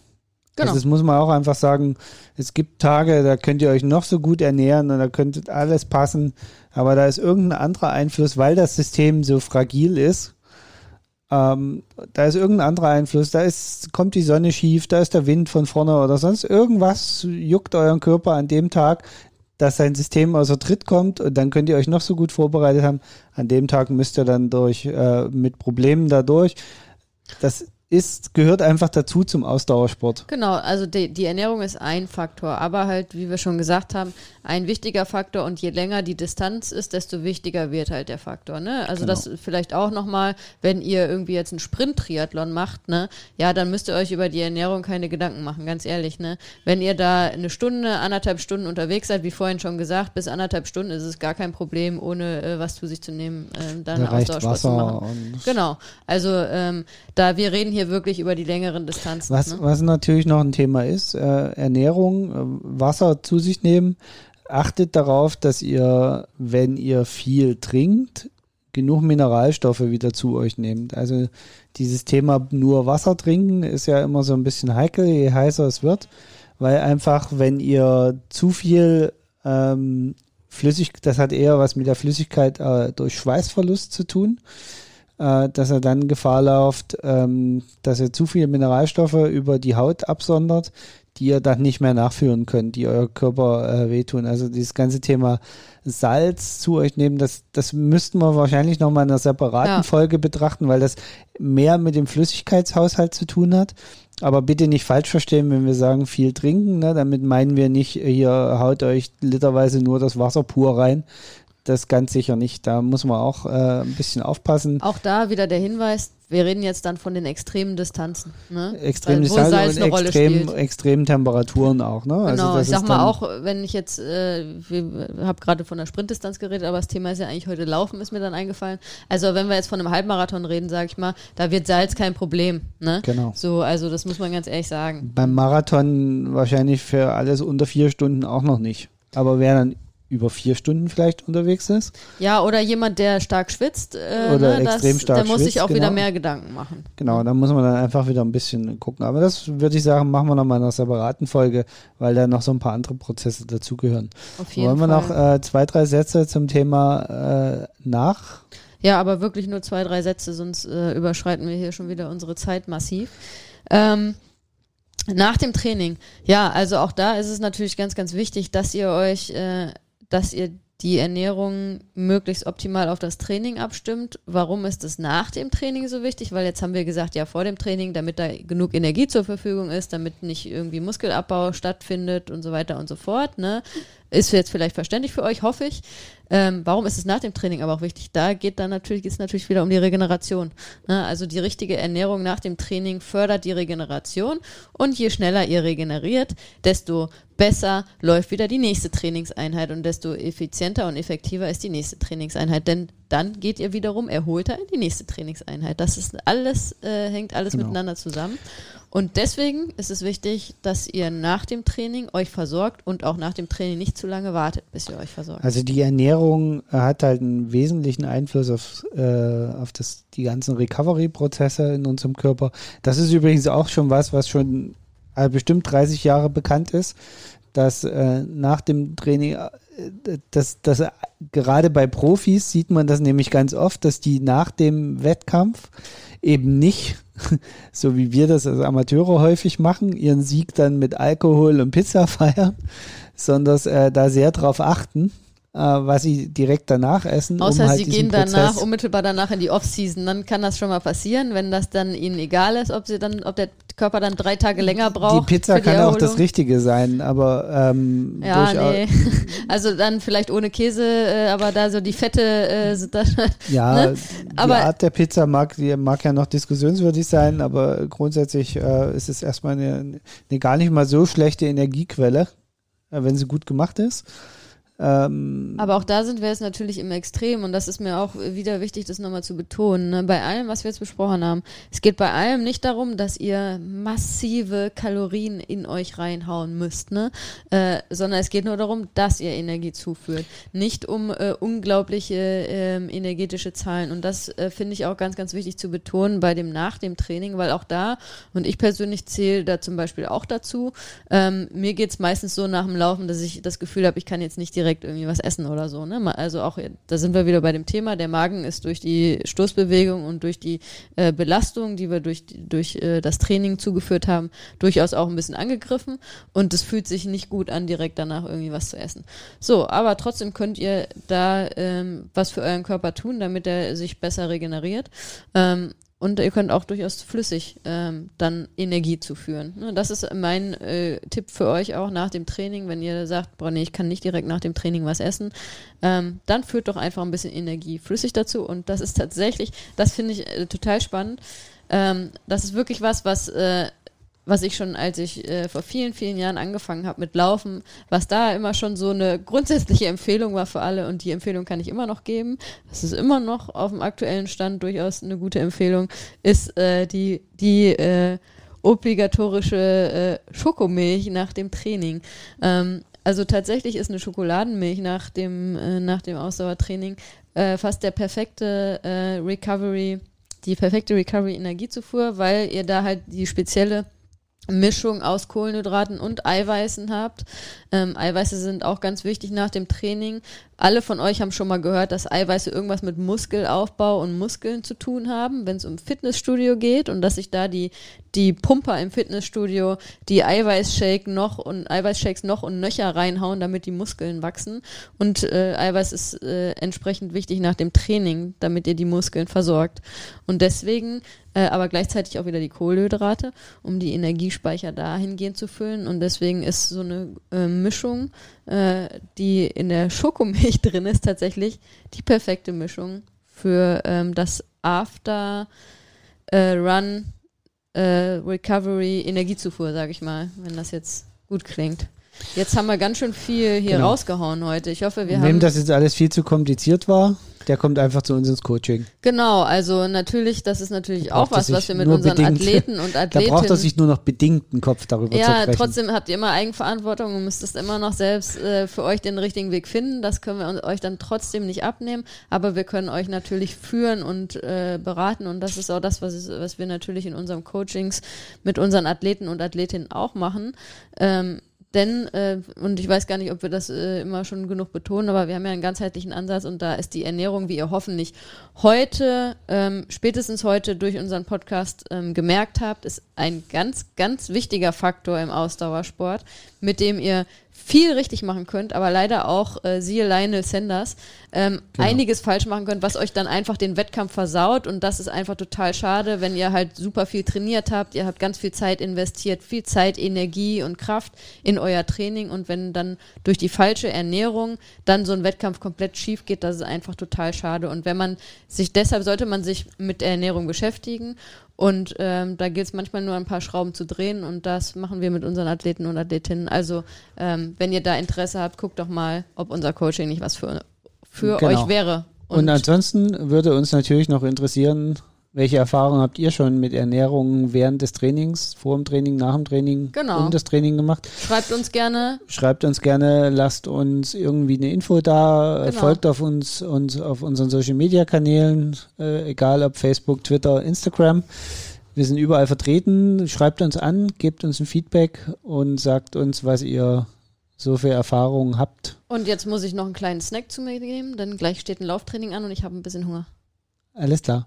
Genau. Das muss man auch einfach sagen. Es gibt Tage, da könnt ihr euch noch so gut ernähren und da könnte alles passen, aber da ist irgendein anderer Einfluss, weil das System so fragil ist. Ähm, da ist irgendein anderer Einfluss, da ist, kommt die Sonne schief, da ist der Wind von vorne oder sonst irgendwas juckt euren Körper an dem Tag, dass sein System außer Tritt kommt und dann könnt ihr euch noch so gut vorbereitet haben. An dem Tag müsst ihr dann durch äh, mit Problemen dadurch. Das ist, gehört einfach dazu zum Ausdauersport. Genau, also die, die Ernährung ist ein Faktor, aber halt, wie wir schon gesagt haben, ein wichtiger Faktor und je länger die Distanz ist, desto wichtiger wird halt der Faktor. Ne? Also genau. das vielleicht auch nochmal, wenn ihr irgendwie jetzt einen Sprint-Triathlon macht, ne, ja, dann müsst ihr euch über die Ernährung keine Gedanken machen, ganz ehrlich. Ne? Wenn ihr da eine Stunde, anderthalb Stunden unterwegs seid, wie vorhin schon gesagt, bis anderthalb Stunden ist es gar kein Problem, ohne äh, was zu sich zu nehmen, äh, dann da Ausdauersport zu machen. Genau, also ähm, da wir reden hier hier wirklich über die längeren Distanzen. Was, ne? was natürlich noch ein Thema ist, äh, Ernährung, äh, Wasser zu sich nehmen. Achtet darauf, dass ihr, wenn ihr viel trinkt, genug Mineralstoffe wieder zu euch nehmt. Also dieses Thema nur Wasser trinken ist ja immer so ein bisschen heikel, je heißer es wird, weil einfach, wenn ihr zu viel ähm, flüssig, das hat eher was mit der Flüssigkeit äh, durch Schweißverlust zu tun äh, dass er dann Gefahr läuft, ähm, dass er zu viele Mineralstoffe über die Haut absondert, die ihr dann nicht mehr nachführen könnt, die euer Körper äh, wehtun. Also dieses ganze Thema Salz zu euch nehmen, das, das müssten wir wahrscheinlich nochmal in einer separaten ja. Folge betrachten, weil das mehr mit dem Flüssigkeitshaushalt zu tun hat. Aber bitte nicht falsch verstehen, wenn wir sagen viel trinken. Ne? Damit meinen wir nicht, hier haut euch literweise nur das Wasser pur rein das ganz sicher nicht. Da muss man auch äh, ein bisschen aufpassen. Auch da wieder der Hinweis, wir reden jetzt dann von den extremen Distanzen. Ne? Extremen Distanzen und extrem, extremen Temperaturen auch. Ne? Also genau, ich sag mal auch, wenn ich jetzt, äh, habe gerade von der Sprintdistanz geredet, aber das Thema ist ja eigentlich heute Laufen, ist mir dann eingefallen. Also wenn wir jetzt von einem Halbmarathon reden, sage ich mal, da wird Salz kein Problem. Ne? Genau. So, also das muss man ganz ehrlich sagen. Beim Marathon wahrscheinlich für alles unter vier Stunden auch noch nicht. Aber wer dann über vier Stunden vielleicht unterwegs ist. Ja, oder jemand, der stark schwitzt, äh, oder ne, extrem das, stark der muss sich auch genau. wieder mehr Gedanken machen. Genau, da muss man dann einfach wieder ein bisschen gucken. Aber das würde ich sagen, machen wir nochmal in einer separaten Folge, weil da noch so ein paar andere Prozesse dazugehören. Auf jeden Wollen wir noch äh, zwei, drei Sätze zum Thema äh, nach? Ja, aber wirklich nur zwei, drei Sätze, sonst äh, überschreiten wir hier schon wieder unsere Zeit massiv. Ähm, nach dem Training, ja, also auch da ist es natürlich ganz, ganz wichtig, dass ihr euch äh, dass ihr die Ernährung möglichst optimal auf das Training abstimmt. Warum ist es nach dem Training so wichtig? Weil jetzt haben wir gesagt, ja, vor dem Training, damit da genug Energie zur Verfügung ist, damit nicht irgendwie Muskelabbau stattfindet und so weiter und so fort. Ne? Ist jetzt vielleicht verständlich für euch, hoffe ich. Ähm, warum ist es nach dem Training aber auch wichtig? Da geht dann natürlich, ist natürlich wieder um die Regeneration. Ne? Also die richtige Ernährung nach dem Training fördert die Regeneration und je schneller ihr regeneriert, desto besser läuft wieder die nächste Trainingseinheit und desto effizienter und effektiver ist die nächste Trainingseinheit. Denn dann geht ihr wiederum erholter in die nächste Trainingseinheit. Das ist alles, äh, hängt alles genau. miteinander zusammen. Und deswegen ist es wichtig, dass ihr nach dem Training euch versorgt und auch nach dem Training nicht zu lange wartet, bis ihr euch versorgt. Also die Ernährung hat halt einen wesentlichen Einfluss auf, äh, auf das, die ganzen Recovery-Prozesse in unserem Körper. Das ist übrigens auch schon was, was schon äh, bestimmt 30 Jahre bekannt ist, dass äh, nach dem Training, äh, dass, dass äh, gerade bei Profis sieht man das nämlich ganz oft, dass die nach dem Wettkampf eben nicht, (laughs) so wie wir das als Amateure häufig machen, ihren Sieg dann mit Alkohol und Pizza feiern, sondern äh, da sehr drauf achten, äh, was sie direkt danach essen. Außer um halt sie gehen danach, Prozess unmittelbar danach in die Off-Season, dann kann das schon mal passieren, wenn das dann ihnen egal ist, ob sie dann, ob der Körper dann drei Tage länger braucht. Die Pizza die kann Erholung. auch das Richtige sein, aber ähm, ja, nee. (laughs) also dann vielleicht ohne Käse, äh, aber da so die Fette äh, sind da. Ja, ne? die Art der Pizza mag, die mag ja noch diskussionswürdig sein, aber grundsätzlich äh, ist es erstmal eine, eine gar nicht mal so schlechte Energiequelle, äh, wenn sie gut gemacht ist. Ähm, Aber auch da sind wir jetzt natürlich im Extrem und das ist mir auch wieder wichtig, das nochmal zu betonen. Ne? Bei allem, was wir jetzt besprochen haben, es geht bei allem nicht darum, dass ihr massive Kalorien in euch reinhauen müsst, ne? Äh, sondern es geht nur darum, dass ihr Energie zuführt. Nicht um äh, unglaubliche äh, energetische Zahlen. Und das äh, finde ich auch ganz, ganz wichtig zu betonen bei dem nach dem Training, weil auch da, und ich persönlich zähle da zum Beispiel auch dazu, ähm, mir geht's meistens so nach dem Laufen, dass ich das Gefühl habe, ich kann jetzt nicht direkt direkt irgendwie was essen oder so. Ne? Also auch, da sind wir wieder bei dem Thema, der Magen ist durch die Stoßbewegung und durch die äh, Belastung, die wir durch, durch äh, das Training zugeführt haben, durchaus auch ein bisschen angegriffen und es fühlt sich nicht gut an, direkt danach irgendwie was zu essen. So, aber trotzdem könnt ihr da ähm, was für euren Körper tun, damit er sich besser regeneriert. Ähm, und ihr könnt auch durchaus flüssig ähm, dann Energie zuführen. Ne, das ist mein äh, Tipp für euch auch nach dem Training, wenn ihr sagt, boah, nee, ich kann nicht direkt nach dem Training was essen, ähm, dann führt doch einfach ein bisschen Energie flüssig dazu. Und das ist tatsächlich, das finde ich äh, total spannend. Ähm, das ist wirklich was, was äh, was ich schon, als ich äh, vor vielen, vielen Jahren angefangen habe mit Laufen, was da immer schon so eine grundsätzliche Empfehlung war für alle und die Empfehlung kann ich immer noch geben. Das ist immer noch auf dem aktuellen Stand durchaus eine gute Empfehlung, ist äh, die, die äh, obligatorische äh, Schokomilch nach dem Training. Ähm, also tatsächlich ist eine Schokoladenmilch nach dem, äh, nach dem Ausdauertraining äh, fast der perfekte Recovery, die perfekte Recovery-Energiezufuhr, weil ihr da halt die spezielle Mischung aus Kohlenhydraten und Eiweißen habt. Ähm, Eiweiße sind auch ganz wichtig nach dem Training, alle von euch haben schon mal gehört, dass Eiweiße irgendwas mit Muskelaufbau und Muskeln zu tun haben, wenn es um Fitnessstudio geht und dass sich da die, die Pumper im Fitnessstudio die Eiweißshake noch und Eiweißshakes noch und nöcher reinhauen, damit die Muskeln wachsen. Und äh, Eiweiß ist äh, entsprechend wichtig nach dem Training, damit ihr die Muskeln versorgt. Und deswegen äh, aber gleichzeitig auch wieder die Kohlenhydrate, um die Energiespeicher dahingehend zu füllen. Und deswegen ist so eine äh, Mischung, äh, die in der Schokomilch (laughs) drin ist, tatsächlich die perfekte Mischung für ähm, das After äh, Run äh, Recovery Energiezufuhr, sage ich mal, wenn das jetzt gut klingt. Jetzt haben wir ganz schön viel hier genau. rausgehauen heute. Ich hoffe, wir Wem haben. Wem das jetzt alles viel zu kompliziert war, der kommt einfach zu uns ins Coaching. Genau, also natürlich, das ist natürlich auch was, was wir mit unseren bedingt, Athleten und Athletinnen. (laughs) Da braucht er sich nur noch bedingt einen Kopf darüber ja, zu sprechen. Ja, trotzdem habt ihr immer Eigenverantwortung und müsst es immer noch selbst äh, für euch den richtigen Weg finden. Das können wir euch dann trotzdem nicht abnehmen, aber wir können euch natürlich führen und äh, beraten und das ist auch das, was, was wir natürlich in unseren Coachings mit unseren Athleten und Athletinnen auch machen. Ähm, denn, äh, und ich weiß gar nicht, ob wir das äh, immer schon genug betonen, aber wir haben ja einen ganzheitlichen Ansatz und da ist die Ernährung, wie ihr hoffentlich heute, ähm, spätestens heute durch unseren Podcast ähm, gemerkt habt, ist ein ganz, ganz wichtiger Faktor im Ausdauersport, mit dem ihr viel richtig machen könnt, aber leider auch, äh, siehe Lionel Sanders, ähm, genau. einiges falsch machen könnt, was euch dann einfach den Wettkampf versaut. Und das ist einfach total schade, wenn ihr halt super viel trainiert habt, ihr habt ganz viel Zeit investiert, viel Zeit, Energie und Kraft in euer Training. Und wenn dann durch die falsche Ernährung dann so ein Wettkampf komplett schief geht, das ist einfach total schade. Und wenn man sich, deshalb sollte man sich mit der Ernährung beschäftigen und ähm, da gilt es manchmal nur ein paar Schrauben zu drehen und das machen wir mit unseren Athleten und Athletinnen. Also ähm, wenn ihr da Interesse habt, guckt doch mal, ob unser Coaching nicht was für, für genau. euch wäre. Und, und ansonsten würde uns natürlich noch interessieren, welche Erfahrungen habt ihr schon mit Ernährung während des Trainings, vor dem Training, nach dem Training genau. und das Training gemacht? Schreibt uns gerne. Schreibt uns gerne, lasst uns irgendwie eine Info da, genau. folgt auf uns und auf unseren Social Media Kanälen, äh, egal ob Facebook, Twitter, Instagram. Wir sind überall vertreten. Schreibt uns an, gebt uns ein Feedback und sagt uns, was ihr so für Erfahrungen habt. Und jetzt muss ich noch einen kleinen Snack zu mir geben, denn gleich steht ein Lauftraining an und ich habe ein bisschen Hunger. Alles klar.